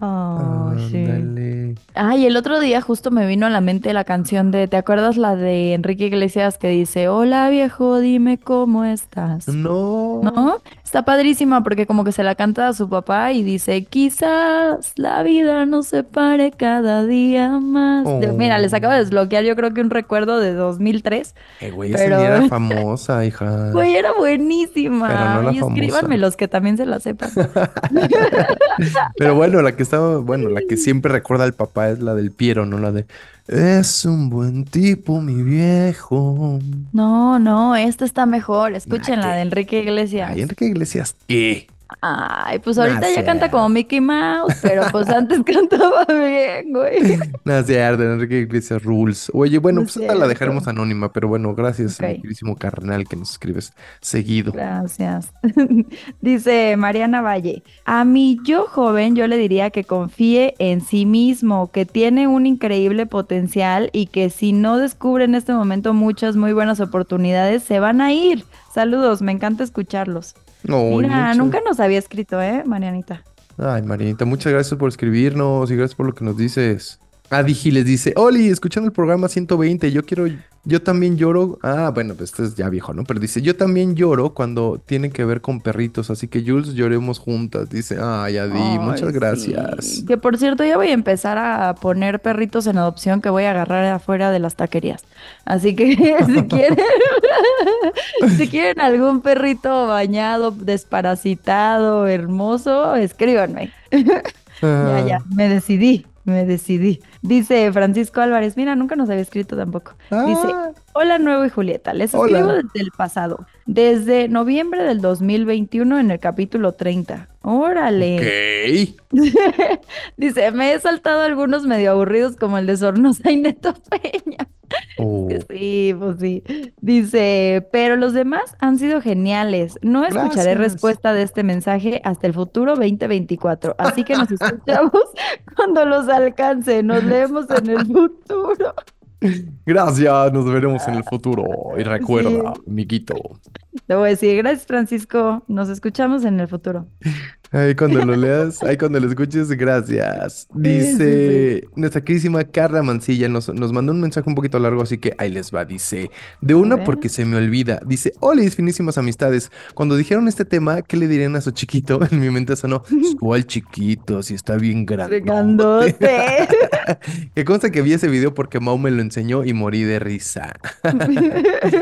Oh, sí. Ándale. Ay, el otro día justo me vino a la mente la canción de, ¿te acuerdas la de Enrique Iglesias que dice, hola viejo, dime cómo estás? No. ¿No? Está padrísima porque como que se la canta a su papá y dice, quizás la vida nos separe cada día más. Mira, les acabo de Oh. desbloquear yo creo que un recuerdo de 2003. Eh, güey, esa Pero- ni era famosa, hija. Güey, era buenísima. Pero no la y escríbanme los que también se la sepan. Pero bueno, la que estaba, bueno, la que siempre recuerda al papá es la del Piero, no la de Es un buen tipo, mi viejo. No, no, esta está mejor. Escuchen la de Enrique Iglesias. Ay, Enrique Iglesias, ¿qué? Ay, pues ahorita No ya canta como Mickey Mouse, pero pues antes cantaba bien, güey. No es cierto, Enrique Iglesias Rules. Oye, bueno, No es pues esta la cierto. dejaremos anónima, pero bueno, gracias, mi Ok. queridísimo carnal, que nos escribes seguido. Gracias. Dice Mariana Valle, a mi yo joven yo le diría que confíe en sí mismo, que tiene un increíble potencial y que si no descubre en este momento muchas muy buenas oportunidades, se van a ir. Saludos, me encanta escucharlos. No, Mira, muchas- nunca nos había escrito, ¿eh, Marianita? Ay, Marianita, muchas gracias por escribirnos y gracias por lo que nos dices. Adi Giles dice, Oli, escuchando el programa 120, yo quiero, yo también lloro. Ah, bueno, pues esto es ya viejo, ¿no? Pero dice, yo también lloro cuando tiene que ver con perritos, así que Jules, lloremos juntas. Dice, ay, Adi, Ay, muchas sí. gracias. Que por cierto, ya voy a empezar a poner perritos en adopción que voy a agarrar afuera de las taquerías. Así que si quieren, si quieren algún perrito bañado, desparasitado, hermoso, escríbanme. Ya, ya, me decidí, me decidí. Dice Francisco Álvarez, mira, nunca nos había escrito tampoco. Dice, ah, Hola Nuevo y Julieta, les Hola. escribo desde el pasado, desde noviembre del 2021 en el capítulo 30. Órale. ok. Dice, me he saltado algunos medio aburridos como el de Sornosa y Neto Peña. Oh, sí, pues sí. Dice, pero los demás han sido geniales. No escucharé Gracias. respuesta de este mensaje hasta el futuro 2024. Así que nos escuchamos cuando los alcance. Nos leemos en el futuro. Gracias, nos veremos en el futuro. Y recuerda, Sí. amiguito. Le voy a decir, gracias Francisco. Nos escuchamos en el futuro. Ahí cuando lo leas, ahí cuando lo escuches, gracias. Sí, Dice nuestra queridísima Carla Mancilla, nos, nos mandó un mensaje un poquito largo, así que ahí les va. Dice, de una porque se me olvida. Dice, hola, finísimas amistades. Cuando dijeron este tema, ¿qué le dirían a su chiquito? En mi mente sonó, ¿cuál chiquito? Si está bien grande. Regándose. Que consta que vi ese video porque Mau me lo enseñó y morí de risa.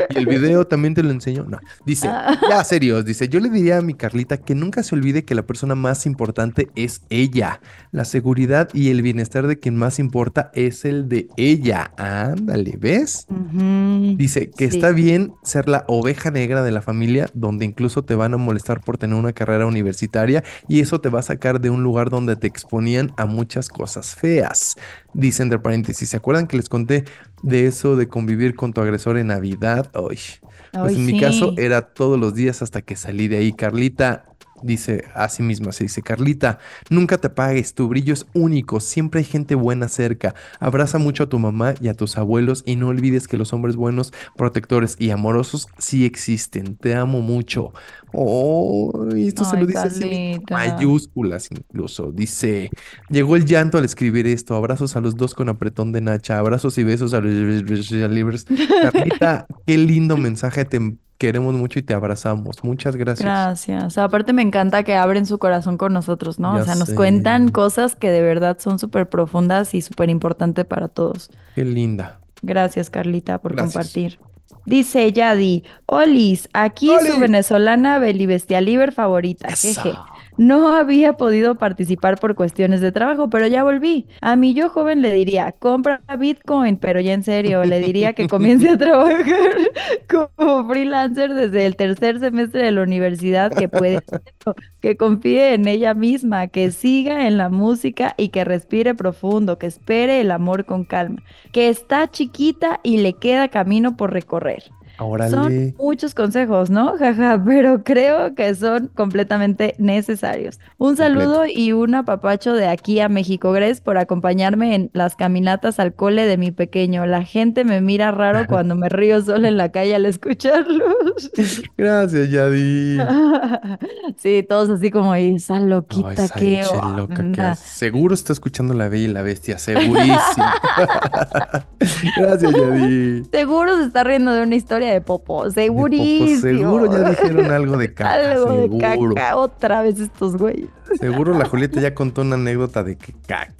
Y el video también te lo enseñó. No, Dice, Ah. ya serios, dice, yo le diría a mi Carlita que nunca se olvide que la persona más importante es ella. La seguridad y el bienestar de quien más importa es el de ella. Ándale, ¿ves? Dice que Sí. está bien ser la oveja negra de la familia, donde incluso te van a molestar por tener una carrera universitaria y eso te va a sacar de un lugar donde te exponían a muchas cosas feas. Dice entre paréntesis, ¿se acuerdan que les conté de eso de convivir con tu agresor en Navidad? Uy, pues Ay, en mi sí. caso era todos los días hasta que salí de ahí. Carlita dice a sí misma, se dice, Carlita, nunca te apagues, tu brillo es único, siempre hay gente buena cerca. Abraza mucho a tu mamá y a tus abuelos y no olvides que los hombres buenos, protectores y amorosos sí existen. Te amo mucho. Oh, y esto se lo dice así mayúsculas incluso. Dice, llegó el llanto al escribir esto. Abrazos a los dos con apretón de Nacha. Abrazos y besos a los libres. Carlita, qué lindo mensaje. Te queremos mucho y te abrazamos. Muchas gracias. Gracias. Aparte me encanta que abren su corazón con nosotros, ¿no? Ya o sea, nos sé. cuentan cosas que de verdad son súper profundas y súper importantes para todos. Qué linda. Gracias, Carlita, por Gracias. compartir. Dice Yadi, Olis, aquí su venezolana Belibestialiber favorita. Eso. Jeje. No había podido participar por cuestiones de trabajo, pero ya volví. A mi yo joven le diría, compra Bitcoin, pero ya en serio, le diría que comience a trabajar como freelancer desde el tercer semestre de la universidad, que puede hacerlo, que confíe en ella misma, que siga en la música y que respire profundo, que espere el amor con calma, que está chiquita y le queda camino por recorrer. Son Órale. muchos consejos, ¿no? Jaja, pero creo que son completamente necesarios. Un saludo y un apapacho de aquí a México. Gracias por acompañarme en las caminatas al cole de mi pequeño. La gente me mira raro cuando me río sola en la calle al escucharlos. Gracias, Yadi. Sí, todos así como, "Y esa loquita, esa qué Eche loca que onda". hace. Seguro está escuchando La Bella y la Bestia, segurísimo. Gracias, Yadi. Seguro se está riendo de una historia de Popo, De Popo, segurísimo. seguro ya dijeron algo de caca, Algo de caca otra vez estos güeyes. Seguro la Julieta ya contó una anécdota de que caca.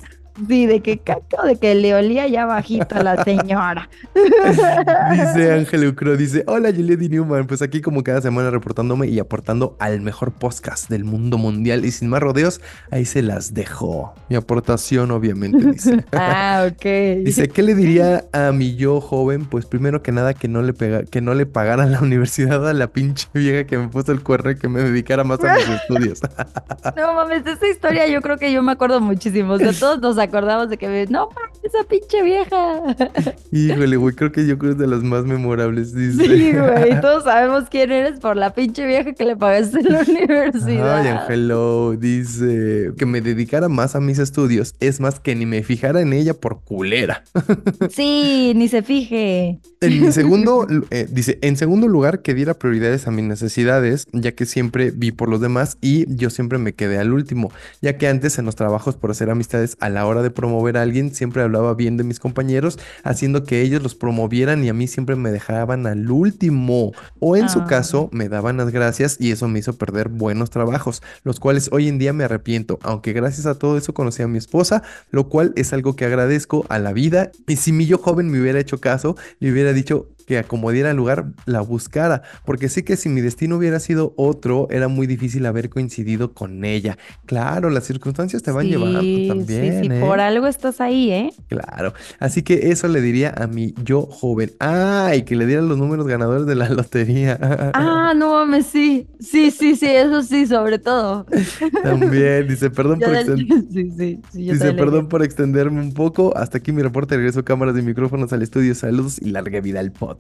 Sí, de que caca, de que le olía ya bajito a la señora. Dice Ángel Ucro, dice, hola Juliet y Newman, pues aquí como cada semana reportándome y aportando al mejor podcast del mundo mundial y sin más rodeos, ahí se las dejo. Mi aportación obviamente dice. Ah, ok. Dice, ¿qué le diría a mi yo joven? Pues primero que nada que no le pega, que no le pagara la universidad a la pinche vieja que me puso el cuerno y que me dedicara más a mis estudios. No mames, esta historia yo creo que yo me acuerdo muchísimo. O sea, todos nos acordamos de que, no mames, esa pinche vieja. Híjole, güey, creo que yo creo que es de las más memorables, dice. Sí, güey, todos sabemos quién eres por la pinche vieja que le pagaste en la universidad. Ay, Angelo dice que me dedicara más a mis estudios. Es más, que ni me fijara en ella por culera. Sí, ni se fije. En mi segundo, eh, dice, en segundo lugar, que diera prioridades a mis necesidades, ya que siempre vi por los demás y yo siempre me quedé al último, ya que antes en los trabajos por hacer amistades a la hora de promover a alguien siempre hablaba bien de mis compañeros, haciendo que ellos los promovieran y a mí siempre me dejaban al último. O en su Ah. caso, me daban las gracias y eso me hizo perder buenos trabajos, los cuales hoy en día me arrepiento, aunque gracias a todo eso conocí a mi esposa, lo cual es algo que agradezco a la vida. Y si mi yo joven me hubiera hecho caso, le hubiera dicho que a como diera lugar la buscara, porque sé que si mi destino hubiera sido otro, era muy difícil haber coincidido con ella. Claro, las circunstancias te van llevando también, Sí, sí, ¿eh? por algo estás ahí, ¿eh? Claro, así que eso le diría a mi yo joven. Ay, que le diera los números ganadores de la lotería. Ah, no mames, sí. Sí, sí, sí, eso sí, sobre todo. También, dice, perdón Yo por del- extender. Sí, sí, sí, yo Dice, perdón por extenderme un poco. Hasta aquí mi reporte. Regreso cámaras y micrófonos al estudio. Saludos y larga vida al podcast.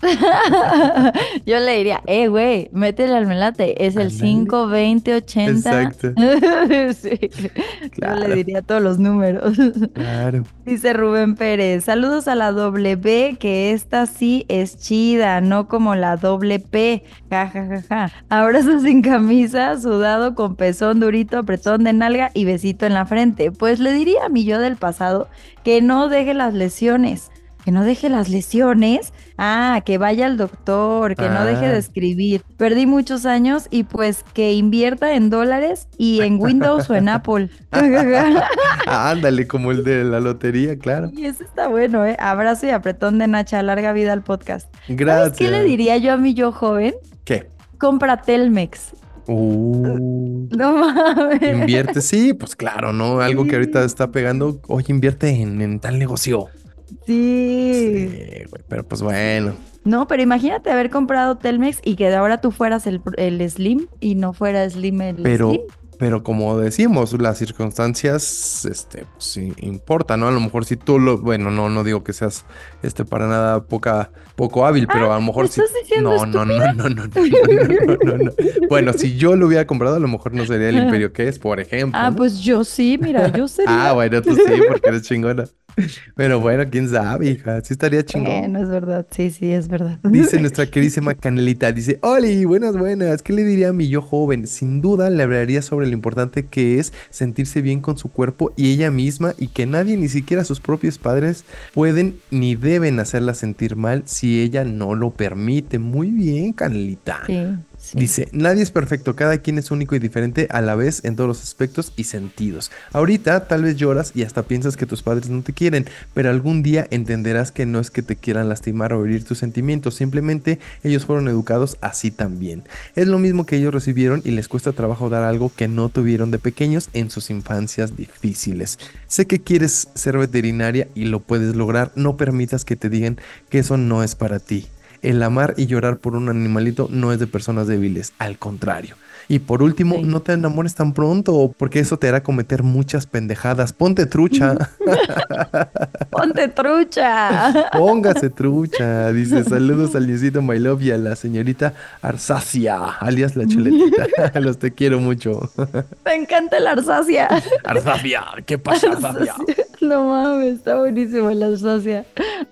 Yo le diría, eh, güey, métele al melate. Es el Ándale. 5, 20, 80. Exacto. sí. Yo le diría todos los números. Claro. Dice Rubén Pérez, saludos a la doble B, que esta sí es chida, no como la doble P. Ja, ja, ja, ja. Abrazo sin camisa, sudado con pezón durito, apretón de nalga y besito en la frente. Pues le diría a mi yo del pasado que no deje las lesiones. Que no deje las lesiones. Ah, que vaya al doctor, que no deje Ah. de escribir. Perdí muchos años y pues que invierta en dólares y en Windows o en Apple. Ah, ándale, como el de la lotería, claro. Y eso está bueno, ¿eh? Abrazo y apretón de Nacha, larga vida al podcast. ¿Sabes Gracias. qué le diría yo a mi yo joven? ¿Qué? Compra Telmex. Uh, No mames. invierte, sí, pues claro, ¿no? Algo que ahorita está pegando, oye, invierte en, en tal negocio. Sí. sí pero pues bueno. No, pero imagínate haber comprado Telmex y que de ahora tú fueras el, el Slim y no fuera Slim el pero, Slim. Pero como decimos, las circunstancias este, pues sí, importan, ¿no? A lo mejor si tú lo... Bueno, no, no digo que seas este, para nada poca, poco hábil, pero a lo ah, mejor si... No no, no, no, no, no, no, no, Bueno, si yo lo hubiera comprado, a lo mejor no sería el imperio que es, por ejemplo. Ah, pues yo sí, mira, yo sería... ah, bueno, tú sí, porque eres chingona. Pero bueno, quién sabe, hija, sí estaría chingón. Bueno, es verdad, sí, sí, es verdad. Dice nuestra queridísima Canelita, dice, Oli, buenas, buenas, ¿qué le diría a mi yo joven? Sin duda le hablaría sobre lo importante que es sentirse bien con su cuerpo y ella misma y que nadie, ni siquiera sus propios padres, pueden ni deben hacerla sentir mal si ella no lo permite. Muy bien, Canelita. Sí, Dice, nadie es perfecto, cada quien es único y diferente a la vez en todos los aspectos y sentidos. Ahorita tal vez lloras y hasta piensas que tus padres no te quieren, pero algún día entenderás que no es que te quieran lastimar o herir tus sentimientos, simplemente ellos fueron educados así también. Es lo mismo que ellos recibieron y les cuesta trabajo dar algo que no tuvieron de pequeños en sus infancias difíciles. Sé que quieres ser veterinaria y lo puedes lograr, no permitas que te digan que eso no es para ti. El amar y llorar por un animalito no es de personas débiles, al contrario. Y por último, Sí. no te enamores tan pronto, porque eso te hará cometer muchas pendejadas. Ponte trucha, Ponte trucha. póngase trucha. Dice, saludos al niñito My Love y a la señorita Arsacia, alias la chuletita. Los te quiero mucho. Me encanta la Alsacia. Arsacia, ¿qué pasa, Arsacia? No mames, está buenísimo la Alsacia.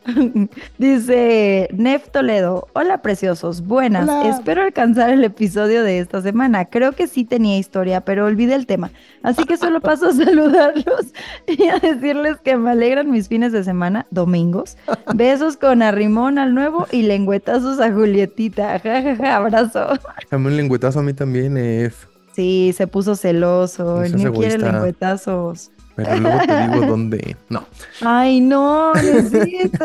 Dice Nef Toledo. Hola preciosos, buenas. Hola. Espero alcanzar el episodio de esta semana. Creo que sí tenía historia, pero olvidé el tema. Así que solo paso a saludarlos y a decirles que me alegran mis fines de semana, domingos. Besos con arrimón al nuevo y lengüetazos a Julietita. Ja, ja, ja, abrazo. Dame un lengüetazo a mí también, Ef. Sí, se puso celoso. Seas niño quiere lengüetazos. Pero luego te digo dónde. No. Ay, no, necesito.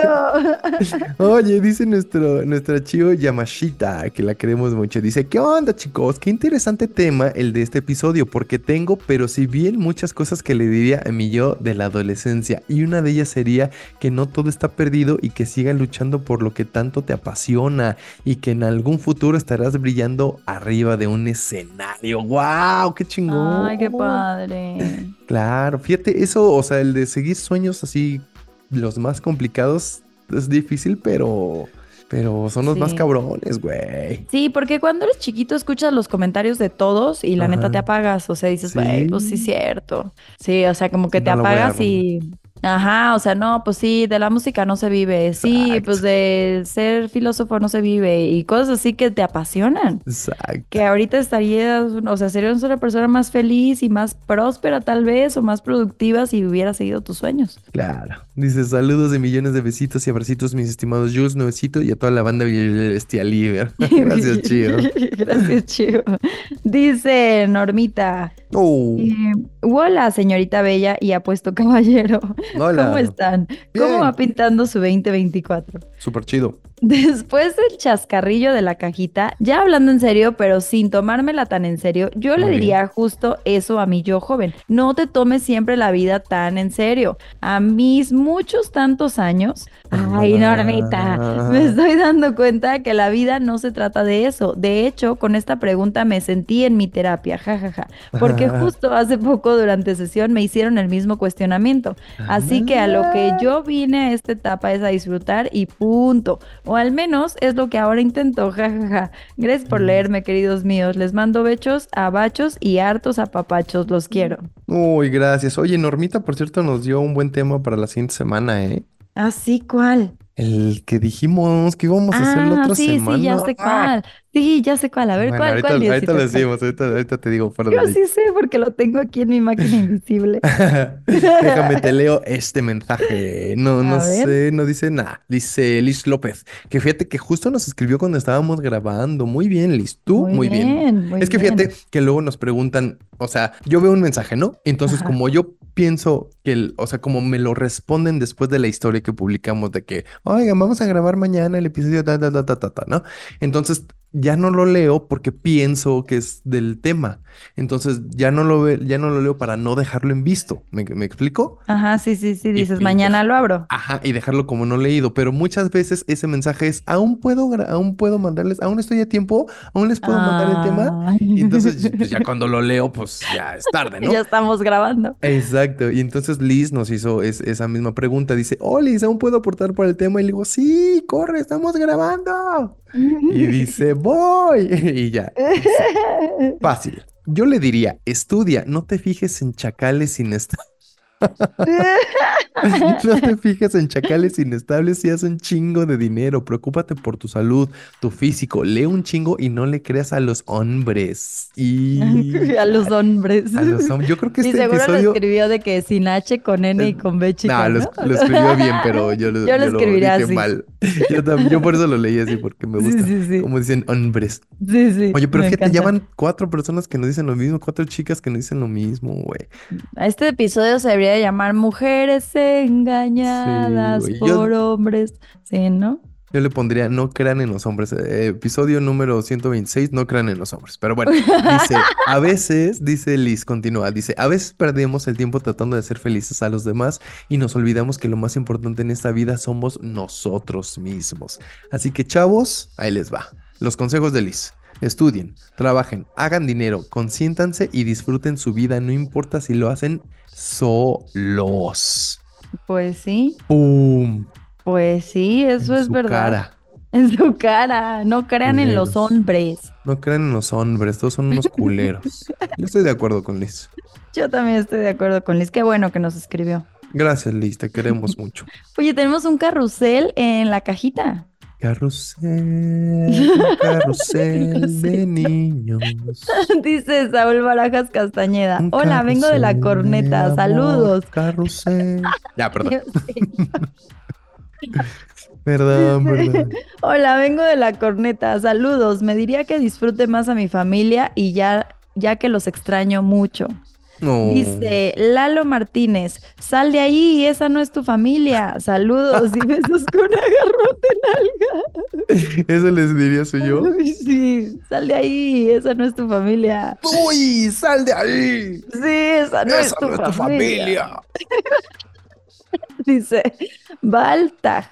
Oye, dice nuestro, nuestra Chio Yamashita, que la queremos mucho. Dice, ¿qué onda chicos? Qué interesante tema el de este episodio, porque tengo, pero si bien muchas cosas que le diría a mi yo de la adolescencia. Y una de ellas sería que no todo está perdido y que sigas luchando por lo que tanto te apasiona y que en algún futuro estarás brillando arriba de un escenario. ¡Wow! ¡Qué chingón! Ay, qué padre. Claro, fíjate, eso, o sea, el de seguir sueños así, los más complicados, es difícil, pero, pero son los más cabrones, güey. Sí, porque cuando eres chiquito escuchas los comentarios de todos y la neta te apagas, o sea, dices, güey, pues sí, Sí. cierto. Sí, o sea, como que te No apagas y... Ajá, o sea, no, pues sí, de la música no se vive, sí, Exacto. pues de ser filósofo no se vive y cosas así que te apasionan. Exacto. Que ahorita estarías, o sea, serías una persona más feliz y más próspera tal vez o más productiva si hubieras seguido tus sueños. Claro. Dice, saludos de millones de besitos y abracitos, mis estimados Jules, Nuevecito y a toda la banda Bestia Liber. Gracias, chido. Gracias, Chío. Dice Normita. Oh, eh, hola, señorita Bella y apuesto caballero. Hola. ¿Cómo están? Bien. ¿Cómo va pintando su 2024? Súper chido. Después del chascarrillo de la cajita, ya hablando en serio, pero sin tomármela tan en serio, yo le bien. diría justo eso a mi yo joven. No te tomes siempre la vida tan en serio. A mis muchos tantos años, ay, Normita, me estoy dando cuenta que la vida no se trata de eso. De hecho, con esta pregunta me sentí en mi terapia, jajaja, porque justo hace poco durante sesión me hicieron el mismo cuestionamiento. Así que a lo que yo vine a esta etapa es a disfrutar y punto. O al menos es lo que ahora intento, jajaja. Gracias por leerme, queridos míos. Les mando bechos, abachos y hartos apapachos. Los quiero. Uy, gracias. Oye, Normita, por cierto, nos dio un buen tema para la siguiente semana, ¿eh? Así cuál. El que dijimos que íbamos a hacer la Ah, otra sí, semana. sí, ya sé Ah, cuál. Sí, ya sé cuál. A ver, Bueno, ¿cuál, ahorita, cuál, ahorita lo decimos, ahorita, ahorita te digo fuera de Yo sí sé porque lo tengo aquí en mi máquina invisible. Déjame, te leo este mensaje. No, A no ver. sé, no dice nada. Dice Liz López, que fíjate que justo nos escribió cuando estábamos grabando. Muy bien, Liz, tú, muy bien. muy Es que bien. fíjate que luego nos preguntan, o sea, yo veo un mensaje, ¿no? Entonces, Ajá. como yo pienso que, el, o sea, como me lo responden después de la historia que publicamos de que, oigan, vamos a grabar mañana el episodio, ta, ta, ta, ta, ta, ta", ¿no? Entonces, ya no lo leo porque pienso que es del tema. Entonces ya no lo ve, ya no lo leo para no dejarlo en visto. ¿Me, me explico? Ajá, sí, sí, sí. Dices, y mañana lo abro. Ajá, y dejarlo como no leído. Pero muchas veces ese mensaje es, aún puedo, aún puedo mandarles, aún estoy a tiempo, aún les puedo mandar el tema. Ay. Y entonces pues, ya cuando lo leo, pues ya es tarde, ¿no? Ya estamos grabando. Exacto. Y entonces Liz nos hizo es- esa misma pregunta. Dice, oh Liz, ¿aún puedo aportar para el tema? Y le digo, sí, corre, estamos grabando. Y dice, voy. Y ya. Fácil. Yo le diría, estudia, no te fijes en chacales inestables. No te fijes en chacales inestables y haz un chingo de dinero. Preocúpate por tu salud, tu físico. Lee un chingo y no le creas a los hombres. Y a los hombres. a los hombres. Yo creo que y este seguro episodio. lo escribió de que sin H, con N y con B chica, No, lo, escribió bien, pero yo lo, Yo lo yo lo escribiría dije así. mal. Yo, tam- yo por eso lo leí así, porque me gusta. sí, sí. Como dicen hombres. Sí, sí. Oye, pero fíjate, ya van cuatro personas que nos dicen lo mismo, cuatro chicas que nos dicen lo mismo, güey. Este episodio se debería llamar Mujeres engañadas Sí, güey. Yo- por hombres. Sí, ¿no? Yo le pondría no crean en los hombres. Eh, episodio número 126, no crean en los hombres. Pero bueno, dice, a veces, dice Liz, continúa, dice, a veces perdemos el tiempo tratando de hacer felices a los demás y nos olvidamos que lo más importante en esta vida somos nosotros mismos. Así que chavos, ahí les va. Los consejos de Liz. Estudien, trabajen, hagan dinero, consiéntanse y disfruten su vida, no importa si lo hacen solos. Pues sí, ¡Pum! pues sí, eso En es su verdad. cara. En su cara. No crean en los hombres. No crean en los hombres, todos son unos culeros. Yo estoy de acuerdo con Liz. Yo también estoy de acuerdo con Liz. Qué bueno que nos escribió. Gracias, Liz, te queremos mucho. Oye, tenemos un carrusel en la cajita. Carrusel, carrusel de niños. Dice Saúl Barajas Castañeda. Un Hola, vengo de la corneta. Saludos. Carrusel. Ya, perdón. Perdón, perdón. Hola, vengo de la corneta. Saludos. Me diría que disfrute más a mi familia y ya, ya que los extraño mucho. No. Dice Lalo Martínez, sal de ahí, esa no es tu familia. Saludos y besos con agarrote en Eso les diría soy yo. alga. Sí, sal de ahí, esa no es tu familia. ¡Uy! ¡Sal de ahí! Sí, esa no es Esa tu no es tu familia. Dice Baltag,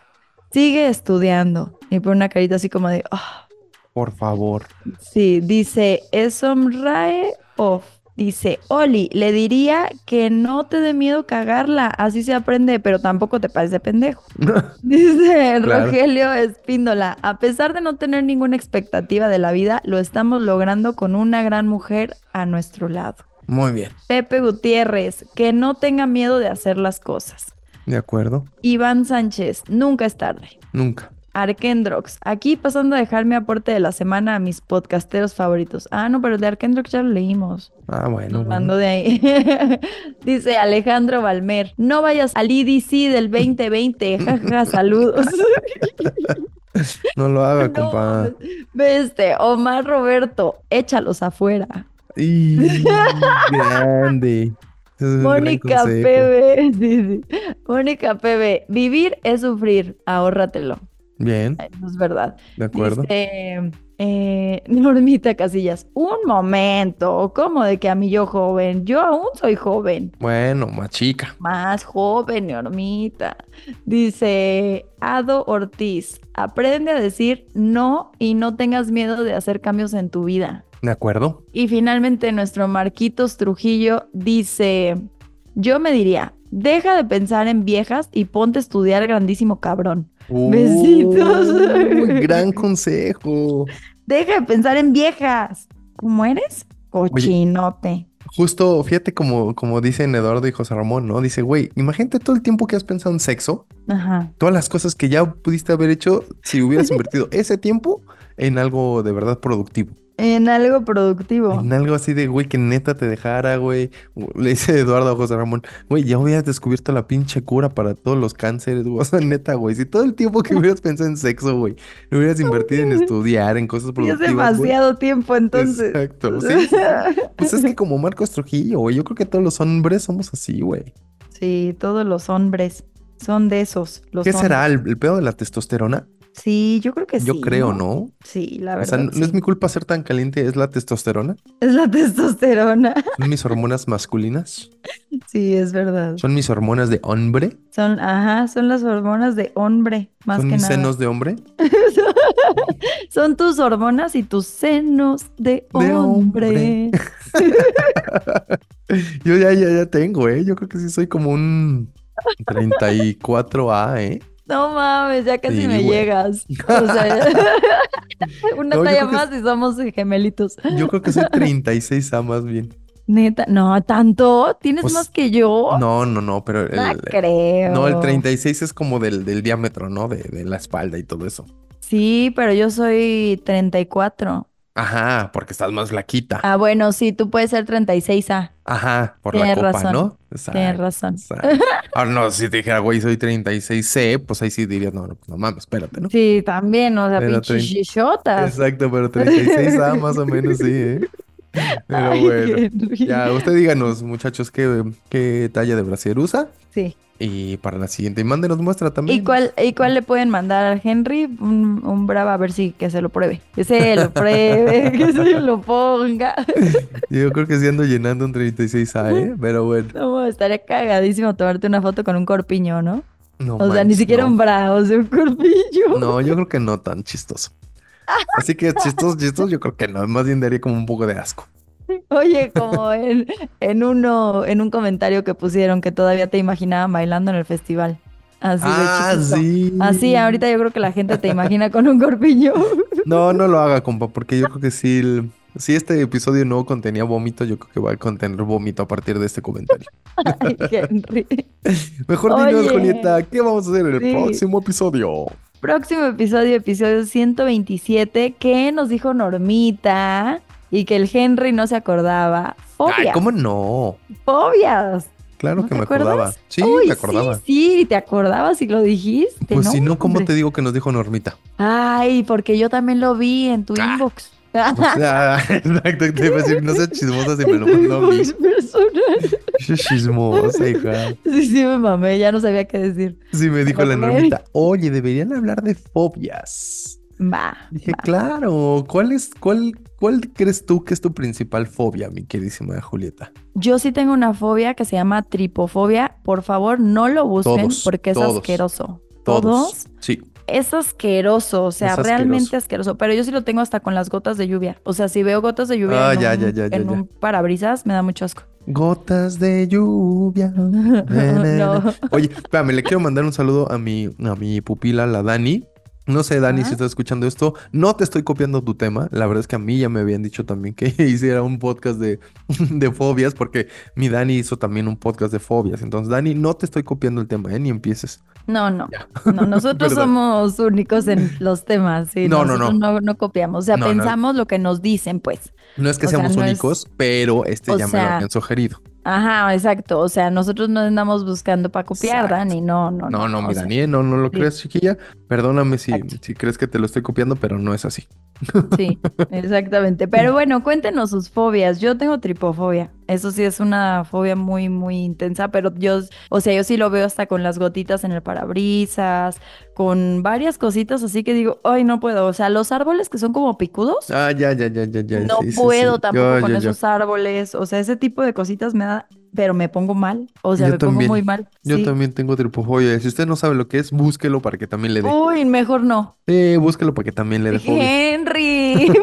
sigue estudiando. Y pone una carita así como de, "Ah". Por favor. Sí, dice Esomrae Off. Dice, Oli, le diría que no te dé miedo cagarla, así se aprende, pero tampoco te pases de pendejo. Dice Claro. Rogelio Espíndola, a pesar de no tener ninguna expectativa de la vida, lo estamos logrando con una gran mujer a nuestro lado. Muy bien. Pepe Gutiérrez, que no tenga miedo de hacer las cosas. De acuerdo. Iván Sánchez, nunca es tarde. Nunca. Arkendrox, aquí pasando a dejar mi aporte de la semana a mis podcasteros favoritos. Ah, no, pero el de Arkendrox ya lo leímos. Ah, bueno. Mandó de ahí. Dice Alejandro Valmer, no vayas al IDC del 2020. Jaja, saludos. No lo haga, No, compa. ve este, Omar Roberto, échalos afuera. Y grande. Es Mónica. PB, sí, sí. Mónica PB, vivir es sufrir, ahórratelo. Bien, Eso es verdad. de acuerdo. Dice, eh, Normita Casillas, un momento, ¿cómo de que a mí yo joven? Yo aún soy joven, Bueno, más chica. más joven, Normita. Dice Ado Ortiz, aprende a decir no y no tengas miedo de hacer cambios en tu vida. De acuerdo. Y finalmente nuestro Marquitos Trujillo dice, yo me diría, deja de pensar en viejas y ponte a estudiar grandísimo cabrón. Besitos. Gran consejo. Deja de pensar en viejas. ¿Cómo eres? Cochinote. Justo, fíjate como, como dicen Eduardo y José Ramón, ¿no? Dice, güey, imagínate todo el tiempo que has pensado en sexo, Ajá. todas las cosas que ya pudiste haber hecho si hubieras invertido ese tiempo en algo de verdad productivo. En algo productivo. En algo así de, güey, que neta te dejara, güey. Le dice Eduardo a José Ramón, güey, ya hubieras descubierto la pinche cura para todos los cánceres, güey. O sea, neta, güey. Si todo el tiempo que hubieras pensado en sexo, güey, lo hubieras invertido en estudiar, en cosas Y es productivas, güey. demasiado tiempo entonces. Exacto, sí. Pues es que como Marcos Trujillo, güey, yo creo que todos los hombres somos así, güey. Sí, todos los hombres son de esos. Los ¿Qué hombres. será? ¿El, el pedo de la testosterona? Sí, yo creo que sí. Yo creo, ¿no? Sí, la O sea, verdad. no, no es mi culpa ser tan caliente, es la testosterona. Es la testosterona. Son mis hormonas masculinas. Sí, es verdad. Son mis hormonas de hombre. Son, ajá, son las hormonas de hombre, más Son que mis nada. senos de hombre. Son tus hormonas y tus senos de De hombre. hombre. Yo ya, ya, ya tengo, ¿eh? Yo creo que sí soy como un 34A, ¿eh? No mames, ya casi Sí, me güey. llegas. O sea, una No, talla que más y somos gemelitos. Yo creo que soy 36A más bien. Neta, no, tanto. ¿Tienes Pues, más que yo? No, no, no, pero el, No creo. no, el 36 es como del, del diámetro, ¿no? De, de la espalda y todo eso. Sí, pero yo soy 34. Ajá, porque estás más flaquita. Ah, bueno, sí, tú puedes ser 36A. Ajá, por la tienes copa, razón, ¿no? Tienes Exacto, razón. exacto. Ahora no, si te dijera, güey, soy 36C, pues ahí sí dirías, no, no, pues no mames, espérate, ¿no? Sí, también, o sea, Pero pinches trein- chichotas. Exacto, pero 36A más o menos sí, ¿eh? Pero Ay, bueno. Ya, usted díganos, muchachos, qué, qué talla de brasier usa. Sí. Y para la siguiente, y mándenos muestra también. ¿Y cuál, ¿Y cuál le pueden mandar al Henry? Un, un brava a ver si que se lo pruebe. Que se lo pruebe, que se lo ponga. Yo creo que sí ando llenando un 36A, ¿eh? Pero bueno, No, estaría cagadísimo tomarte una foto con un corpiño, ¿no? no O sea, ni siquiera no. un bravo, o sea, un corpiño. No, yo creo que no tan chistoso. Así que chistoso, chistoso, yo creo que no. Más bien daría como un poco de asco. Oye, como en, en uno, en un comentario que pusieron que todavía te imaginaban bailando en el festival. Así de ah, sí. Así, ahorita yo creo que la gente te imagina con un corpiño. No, no lo haga, compa, porque yo creo que sí, el- si este episodio no contenía vómito, yo creo que va a contener vómito a partir de este comentario. Ay, Henry. Mejor dinos, Oye. Julieta, ¿qué vamos a hacer en el Sí. próximo episodio? Próximo episodio, episodio 127, que nos dijo Normita y que el Henry no se acordaba. Fobias. Ay, ¿cómo no? Fobias. Claro ¿No que te me acordaba. Sí, Uy, me acordaba. Sí, sí, te acordabas y lo dijiste. Pues si no, ¿cómo hombre. te digo que nos dijo Normita? Ay, porque yo también lo vi en tu Ah. inbox. Exacto, te iba a decir, no seas chismosa si me lo mandó a mí. Chismosa, hija. Sí, sí, me mamé, ya no sabía qué decir. Sí, me dijo la. Normita, oye, deberían hablar de fobias. Va. Dije, va. claro, ¿cuál es, cuál, cuál crees tú que es tu principal fobia, mi queridísima Julieta? Yo sí tengo una fobia que se llama tripofobia. Por favor, no lo busquen Todos, porque es todos. asqueroso. Todos. Sí. Es asqueroso, o sea, realmente asqueroso. Pero yo sí lo tengo hasta con las gotas de lluvia. O sea, si veo gotas de lluvia Ah, en, ya, un, ya, ya, ya, en ya. un parabrisas, me da mucho asco. Gotas de lluvia. No. Oye, espérame, le quiero mandar un saludo a mi, a mi pupila, la Dani. No sé, Dani, si estás escuchando esto, no te estoy copiando tu tema. La verdad es que a mí ya me habían dicho también que hiciera un podcast de, de fobias, porque mi Dani hizo también un podcast de fobias. Entonces, Dani, no te estoy copiando el tema, ¿eh? Ni empieces. No, no. No, nosotros somos únicos en los temas. Sí, No, no, nosotros no. no copiamos. O sea, No, no. pensamos lo que nos dicen, pues. No es que O sea, seamos no es- únicos, pero este o ya me lo habían sugerido. Ajá, exacto. O sea, nosotros no andamos buscando para copiar, Exacto. Dani. No, no, No, no, o mi Dani, no, no lo sí. creas, chiquilla. Perdóname si, si crees que te lo estoy copiando, pero no es así. Sí, exactamente. Pero bueno, cuéntenos sus fobias. Yo tengo tripofobia. Eso sí es una fobia muy, muy intensa, pero yo, o sea, yo sí lo veo hasta con las gotitas en el parabrisas, con varias cositas, así que digo, ay, no puedo. O sea, los árboles que son como picudos, Ah, ya, ya, ya, ya, ya. no sí, puedo sí. tampoco Yo, con yo, yo. esos árboles. O sea, ese tipo de cositas me da, pero me pongo mal. O sea, Yo me también. pongo muy mal. Yo sí. también tengo tripofobia. Si usted no sabe lo que es, búsquelo para que también le dé. Uy, mejor no. Sí, búsquelo para que también le dé. Henry.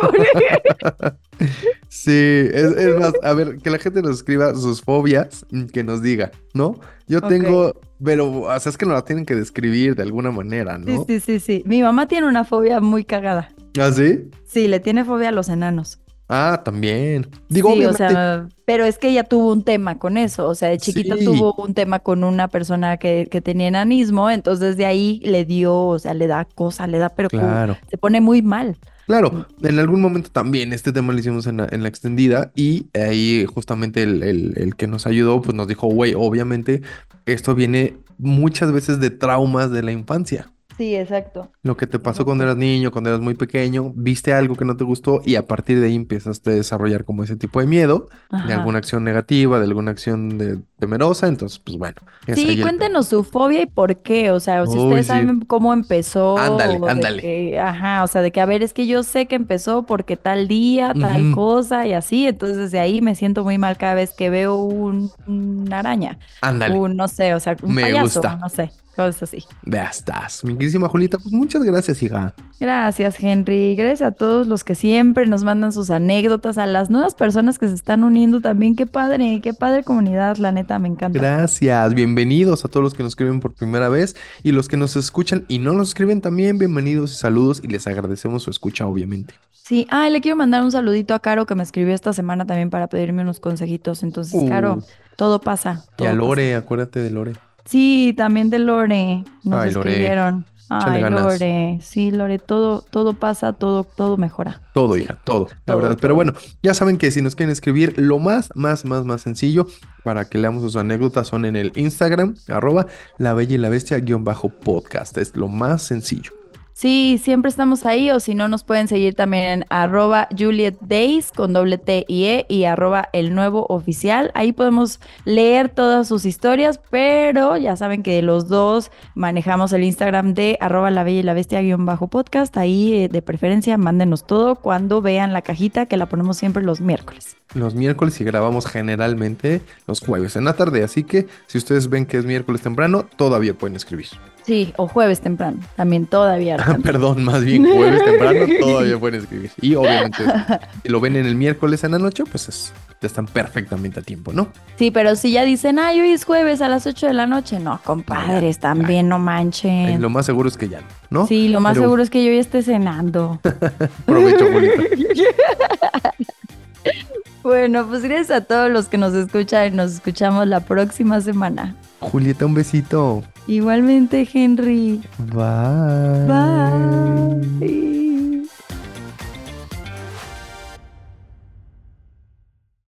Sí, es, es más, a ver, que la gente nos escriba sus fobias, mm, que nos diga, ¿no? Yo tengo, pero, o sea, es que nos la tienen que describir de alguna manera, Sí, ¿no? sí, sí, sí. Mi mamá tiene una fobia muy cagada. ¿Ah, sí? Sí, le tiene fobia a los enanos. Ah, también. Digo, sí, o sea, pero es que ella tuvo un tema con eso, o sea, de chiquita Sí. tuvo un tema con una persona que, que tenía enanismo, entonces de ahí le dio, o sea, le da cosa, le da, pero como- claro. se pone muy mal. Claro, en algún momento también este tema lo hicimos en la, en la extendida y ahí justamente el, el- el que nos ayudó pues nos dijo, güey, obviamente esto viene muchas veces de traumas de la infancia. Sí, exacto. Lo que te pasó cuando eras niño, cuando eras muy pequeño, viste algo que no te gustó y a partir de ahí empiezas a desarrollar como ese tipo de miedo, de alguna acción negativa, de alguna acción de, temerosa. Entonces, pues bueno. Sí, el cuéntenos su fobia y por qué, o sea, o si Uy, ustedes sí. saben cómo empezó, Ándale, ándale. que- ajá, o sea, de que a ver, es que yo sé que empezó porque tal día, tal cosa y así, entonces de ahí me siento muy mal cada vez que veo un, una araña, Ándale. un, no sé, o sea, un Me payaso, gusta. no sé, cosas así. Ya estás. Mi queridísima Julita, pues muchas gracias, hija. Gracias, Henry. Gracias a todos los que siempre nos mandan sus anécdotas, a las nuevas personas que se están uniendo también. Qué padre, qué padre comunidad, la neta, me encanta. Gracias. Bienvenidos a todos los que nos escriben por primera vez y los que nos escuchan y no nos escriben también. Bienvenidos y saludos y les agradecemos su escucha, obviamente. Sí, ah, le quiero mandar un saludito a Caro que me escribió esta semana también para pedirme unos consejitos. Entonces, Caro, Uh. todo pasa. Y a pasa. Lore, acuérdate de Lore. Sí, también de Lore. Nos Ay, escribieron. Ay. Lore. Sí, Lore, todo, todo pasa, todo, todo mejora. Todo, hija, todo, la verdad. todo. Pero bueno, ya saben que si nos quieren escribir, lo más, más, más, más sencillo para que leamos sus anécdotas son en el Instagram, arroba la bella y la bestia guion bajo podcast. Es lo más sencillo. Sí, siempre estamos ahí, o si no, nos pueden seguir también en arroba Juliet Days con doble T y E y arroba el nuevo oficial. Ahí podemos leer todas sus historias, pero ya saben que los dos manejamos el Instagram de arroba la bella y la bestia guion bajo podcast. Ahí eh, de preferencia mándenos todo cuando vean la cajita que la ponemos siempre los miércoles. Los miércoles y grabamos generalmente los jueves en la tarde. Así que si ustedes ven que es miércoles temprano, todavía pueden escribir. Sí, o jueves temprano, también todavía. Perdón, más bien jueves temprano, todavía pueden escribir. Y obviamente, si lo ven en el miércoles en la noche, pues es- ya están perfectamente a tiempo, ¿no? Sí, pero si ya dicen, ay, hoy es jueves a las 8 de la noche, no, compadres, también no manchen. Eh, Lo más seguro es que ya no. Sí, lo más Pero seguro es que yo ya esté cenando. Provecho, Julita. Bueno, pues gracias a todos los que nos escuchan y nos escuchamos la próxima semana. Julieta, un besito. Igualmente, Henry. Bye. Bye.